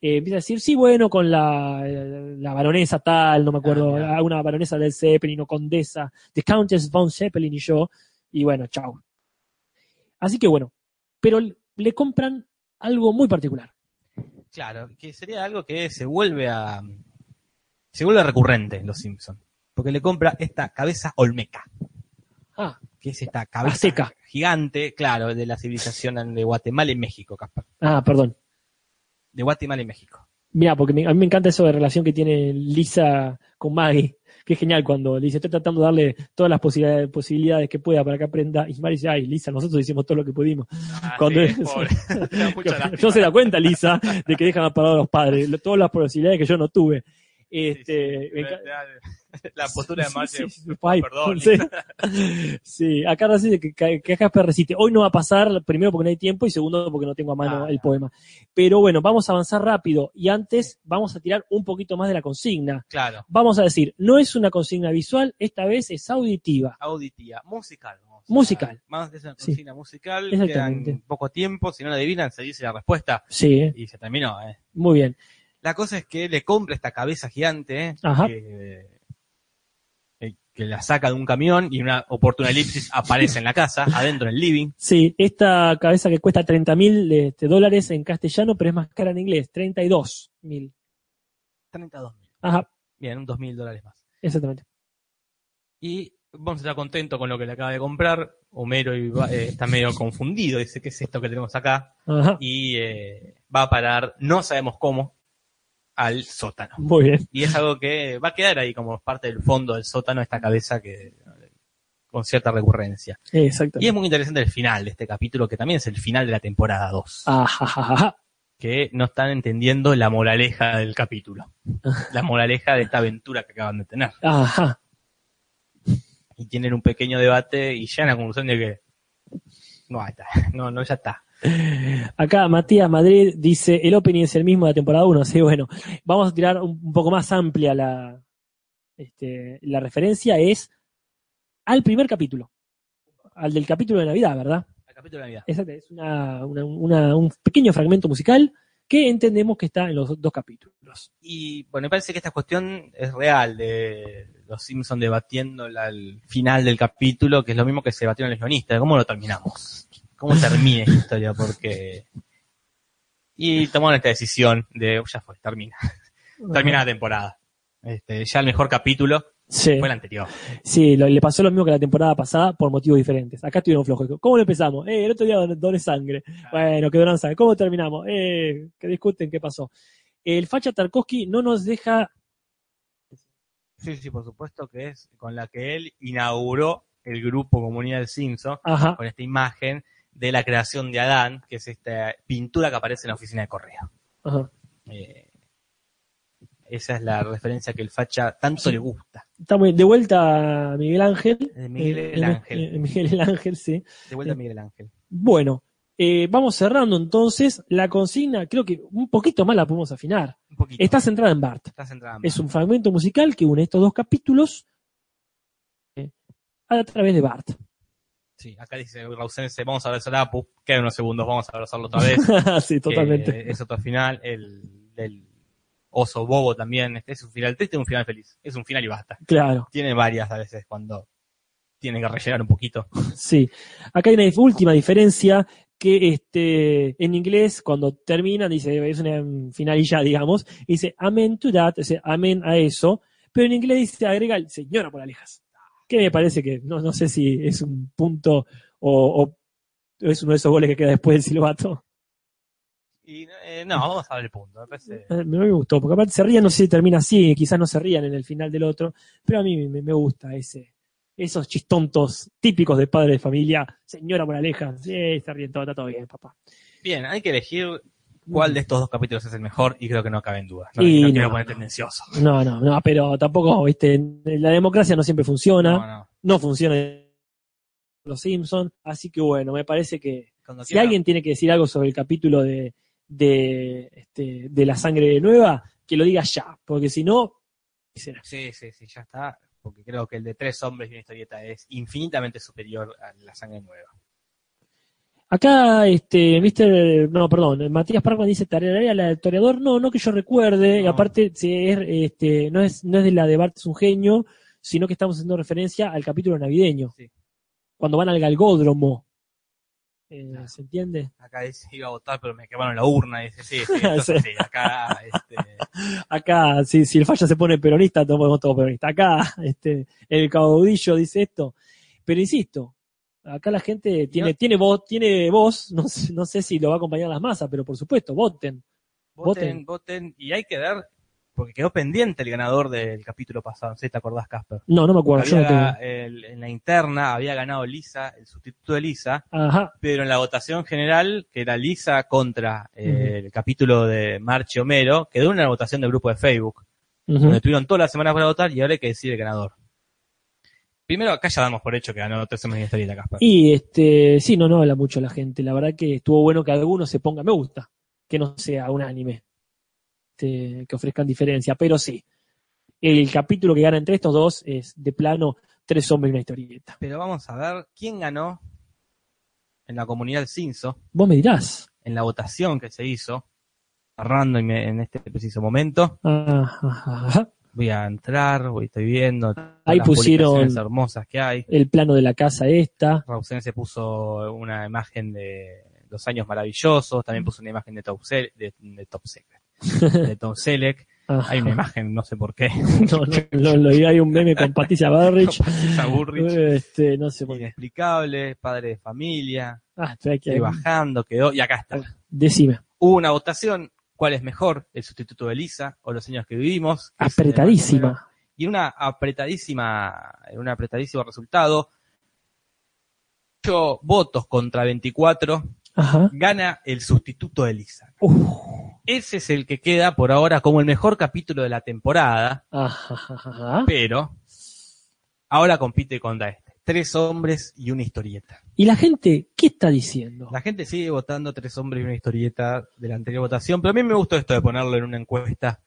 eh, empieza a decir, sí, bueno, con la, la baronesa tal, no me acuerdo, Ah, una baronesa del Zeppelin o condesa, de Countess von Zeppelin y yo, y bueno, chao. Así que bueno, pero le compran algo muy particular. Claro, que sería algo que se vuelve a. Se vuelve recurrente en Los Simpsons. Porque le compra esta cabeza olmeca. Ah, Que es esta cabeza gigante, claro, de la civilización de Guatemala y México, Caspar. ah, perdón. De Guatemala y México. Mira, porque me- a mí me encanta eso de relación que tiene Lisa con Maggie, que es genial cuando le dice, estoy tratando de darle todas las posibilidades, posibilidades que pueda para que aprenda, y Maggie dice, ay, Lisa, nosotros hicimos todo lo que pudimos. Ah, Cuando sí, es- no se da cuenta Lisa de que dejan a parar a los padres, todas las posibilidades que yo no tuve. Sí, Este, sí, me La postura de Marge. Sí, sí, perdón. sí. Sí, acá dice que, que, Casper recite. Hoy no va a pasar, primero porque no hay tiempo y segundo porque no tengo a mano Ah, el poema. Pero bueno, vamos a avanzar rápido y antes vamos a tirar un poquito más de la consigna. Claro. Vamos a decir, no es una consigna visual, esta vez es auditiva. Auditiva. Musical. Musical. Más de una Sí. consigna musical. Exactamente. Quedan poco tiempo. Si no la adivinan, se dice la respuesta. Sí, Y se terminó, ¿eh? muy bien. La cosa es que le compra esta cabeza gigante, ¿eh? Ajá. Que, eh, que la saca de un camión y una oportuna elipsis aparece en la casa, adentro en el living. Sí, esta cabeza que cuesta 30 mil este, dólares en castellano, pero es más cara en inglés, 32 mil. 32 mil. Ajá, Bien, un 2 mil dólares más. exactamente. Y vamos a estar contentos con lo que le acaba de comprar. Homero y va- eh, está medio confundido, dice, ¿qué es esto que tenemos acá? Ajá, Y eh, va a parar, no sabemos cómo, al sótano. muy bien. Y es algo que va a quedar ahí como parte del fondo del sótano, esta cabeza que con cierta recurrencia. Y Exactamente. es muy interesante el final de este capítulo, que también es el final de la temporada 2. Ajá. Que no están entendiendo la moraleja del capítulo. La moraleja de esta aventura que acaban de tener. Ajá. Y tienen un pequeño debate y llegan a la conclusión de que no, está. no, no, ya está. Acá Matías Madrid dice, el opening es el mismo de la temporada 1, sí, bueno, vamos a tirar un, un poco más amplia la, este, la referencia, es al primer capítulo, al del capítulo de Navidad, ¿verdad? El capítulo de Navidad. Exacto, es una, una- una- un pequeño fragmento musical que entendemos que está en los dos capítulos. Y bueno, me parece que esta cuestión es real de los Simpsons debatiendo el final del capítulo, que es lo mismo que se debatieron los guionistas. ¿Cómo lo terminamos? ¿Cómo termina esta historia? Porque. Y tomaron esta decisión de, "Oh, ya fue, termina. Termina la temporada. Este, ya el mejor capítulo Sí, fue el anterior. sí lo- le pasó lo mismo que la temporada pasada por motivos diferentes. Acá estuvieron flojos. ¿Cómo lo empezamos? Eh, el otro día don- doné sangre. Bueno, que donan sangre. ¿Cómo terminamos? Eh, que discuten qué pasó. El facha Tarkovsky no nos deja Sí, sí, por supuesto que es con la que él inauguró el grupo Comunidad del Simpson, Ajá, con esta imagen de la creación de Adán, que es esta pintura que aparece en la oficina de correo. ajá. Eh, esa es la referencia que el facha tanto le gusta. Está muy de vuelta Miguel Ángel. De Miguel Eh, el Ángel. eh, Miguel el Ángel, sí. De vuelta Sí. Miguel Ángel. Bueno, vamos cerrando entonces. La consigna, creo que un poquito más la podemos afinar. Un poquito. Está centrada en Bart. Está centrada en Es un fragmento musical que une estos dos capítulos a través de Bart. Sí, acá dice Rausense, vamos a abrazar a Apu. Quedan unos segundos, vamos a abrazarlo otra vez. sí, totalmente. Es otro final. El del oso bobo también. Este es un final triste y un final feliz. Es un final y basta. Claro, Tiene varias a veces cuando tienen que rellenar un poquito. sí. Acá hay una última diferencia que este, en inglés, cuando termina, dice, es una final y ya, digamos, dice amen to that, sea, amen a eso, pero en inglés dice, agrega el señora por alejas. Que me parece que, no, no sé si es un punto o, o es uno de esos goles que queda después del silbato. Y eh, no, vamos a ver el punto. Me parece. Me, me gustó, porque aparte se rían, no sé si termina así, quizás no se rían en el final del otro, pero a mí me, me gusta ese, esos chistontos típicos de padre de familia, señora Moraleja, sí, se ríen todo, está todo bien, papá. Bien, hay que elegir cuál de estos dos capítulos es el mejor y creo que no cabe en duda. No, Y no no, quiero poner tendencioso. No, no, no, pero tampoco, viste, la democracia no siempre funciona, No, no, no. funciona los Simpsons, así que bueno, me parece que Cuando si quiera- alguien tiene que decir algo sobre el capítulo de, de, este, de la sangre nueva, que lo diga ya, porque si no, ¿qué será? Sí, sí, sí, ya está. Porque creo que el de tres hombres y una historieta es infinitamente superior a la sangre nueva. Acá, este, Mr. No, perdón, Matías Parkman dice tarea la del toreador. No, no que yo recuerde. y aparte, si es, este, no, es, no es de la de Bart es un genio, sino que estamos haciendo referencia al capítulo navideño. Sí. Cuando van al galgódromo. Eh, Claro. ¿Se entiende? Acá dice, iba a votar, pero me quemaron la urna. Dice, sí, sí, entonces sí, acá, este, Acá, si, si el falla se pone peronista, todos podemos todos peronistas. Acá, este, el caudillo dice esto. Pero insisto, acá la gente tiene, No. tiene voz, tiene voz, no, sé- no sé si lo va a acompañar las masas, pero por supuesto, voten. voten, voten. Y hay que ver, porque quedó pendiente el ganador del capítulo pasado. No sé si te acordás, Casper. No, no me acuerdo, no el- en la interna había ganado Lisa, el sustituto de Lisa, Ajá, pero en la votación general, que era Lisa contra eh, el capítulo de Marche Homero, quedó una votación del grupo de Facebook. Donde tuvieron toda la semana para votar y ahora hay que decir el ganador. Primero, acá ya damos por hecho que ganó tres hombres y una historieta, Casper. Y este, sí, no, no habla mucho la gente. La verdad que estuvo bueno que algunos se pongan, me gusta, que no sea un anime, este, que ofrezcan diferencia, pero sí. El capítulo que gana entre estos dos es de plano tres hombres y una historieta. Pero vamos a ver quién ganó en la comunidad del Cinso, Vos me dirás. en la votación que se hizo, random en este preciso momento. Ah, ajá, ajá. Voy a entrar, voy, estoy viendo Ahí las pusieron- hermosas que hay. El plano de la casa esta. Rausen se puso una imagen de los años maravillosos, también puso una imagen de Top, Se- de, de Top Secret, de Tom Selleck. Ajá. Hay una imagen, no sé por qué. No, no, no, hay un meme con Patricia Barrich. Patricia Bullrich. Este, no sé por qué. Inexplicable, padre de familia, Ah, espera que estoy bajando, quedó, y acá está. Decime. Hubo una votación, ¿cuál es mejor? ¿El sustituto de Lisa o los años que vivimos? Que. Apretadísima. Y una apretadísima, un apretadísimo resultado, 8 votos contra 24, Ajá. gana el sustituto de Lisa. Uf. Ese es el que queda por ahora como el mejor capítulo de la temporada, Ajá, pero ahora compite contra este. Tres hombres y una historieta. ¿Y la gente qué está diciendo? La gente sigue votando tres hombres y una historieta de la anterior votación, pero a mí me gustó esto de ponerlo en una encuesta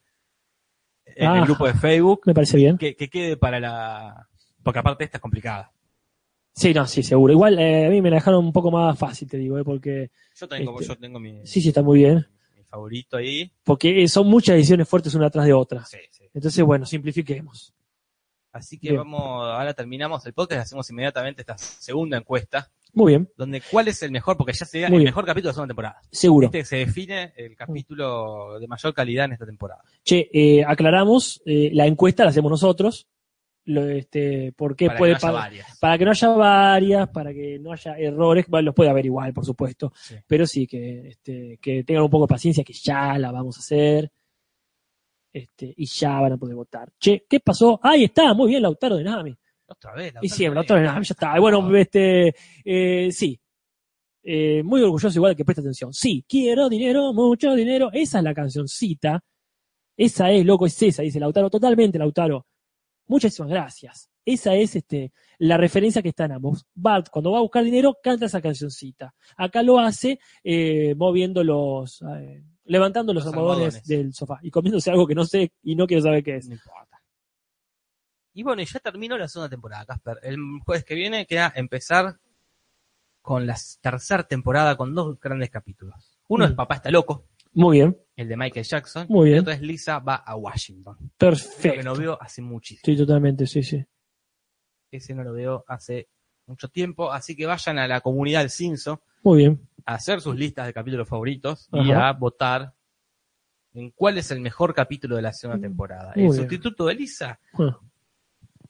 en Ah. el grupo de Facebook, Me parece bien. que, que quede para la... Porque aparte esta es complicada. Sí, no, sí, seguro. Igual eh, a mí me la dejaron un poco más fácil, te digo, eh, porque Yo tengo, Este, yo tengo mi, sí, sí, está muy bien. mi favorito ahí. Porque eh, son muchas ediciones fuertes una tras de otra. Sí, sí. Entonces, bueno, simplifiquemos. Así que Bien. vamos, ahora terminamos el podcast y hacemos inmediatamente esta segunda encuesta, Muy bien, donde cuál es el mejor, porque ya sería Muy el bien. mejor capítulo de la segunda temporada. seguro. Este se define el capítulo de mayor calidad en esta temporada. Che, eh, aclaramos, eh, la encuesta la hacemos nosotros. Lo, este, porque para puede que no haya pa- varias. para que no haya varias, para que no haya errores, bueno, los puede haber igual, por supuesto, Sí. pero sí que, este, que tengan un poco de paciencia, que ya la vamos a hacer, este, y ya van a poder votar. Che, ¿qué pasó? Ahí está, muy bien, Lautaro de Nami. Otra vez. Y siempre, Lautaro de Nami, ya está. Bueno, este, eh, sí. Eh, muy orgulloso igual que presta atención. Sí, quiero dinero, mucho dinero. Esa es la cancioncita. Esa es, loco, es esa, dice Lautaro. Totalmente, Lautaro. Muchísimas gracias. Esa es este, la referencia que está en ambos. Bart, cuando va a buscar dinero, canta esa cancioncita. Acá lo hace eh, moviendo los, eh, levantando los, Los almohadones almohadones. del sofá y comiéndose algo que no sé y no quiero saber qué es. No importa. Y bueno, y ya terminó la segunda temporada, Casper. El jueves que viene queda empezar con la tercera temporada con dos grandes capítulos. Uno Mm. es Papá está loco, Muy bien, el de Michael Jackson. Muy Y bien. otro es Lisa va a Washington. Creo que perfecto. no veo hace muchísimo. Sí, totalmente, sí, sí. Ese no lo veo hace mucho tiempo. Así que vayan a la comunidad del Cinso Muy bien. a hacer sus listas de capítulos favoritos y Ajá. a votar en cuál es el mejor capítulo de la segunda temporada. Muy ¿El bien. sustituto de Lisa Bueno.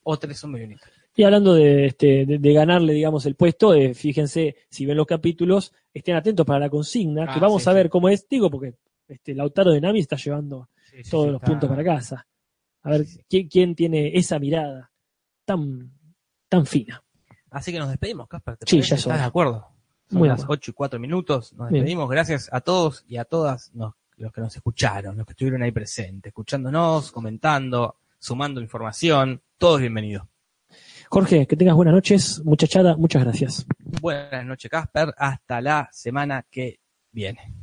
o Tres Hombres y? Y hablando de, este, de, de ganarle, digamos, el puesto, eh, fíjense, si ven los capítulos, estén atentos para la consigna, que Ah, vamos sí, a sí. ver cómo es, digo, porque este Lautaro de Nami está llevando Sí, todos los está- puntos para casa. A ver. ¿quién, quién tiene esa mirada tan, tan fina. Así que nos despedimos, Casper. ¿te Sí, ya es ¿Estás de acuerdo? Son Muy las acuerdo. 8 y 4 minutos. Nos Bien. despedimos. Gracias a todos y a todas nos- los que nos escucharon, los que estuvieron ahí presentes, escuchándonos, comentando, sumando información. Todos bienvenidos. Jorge, que tengas buenas noches, muchachada, muchas gracias. Buenas noches, Casper. Hasta la semana que viene.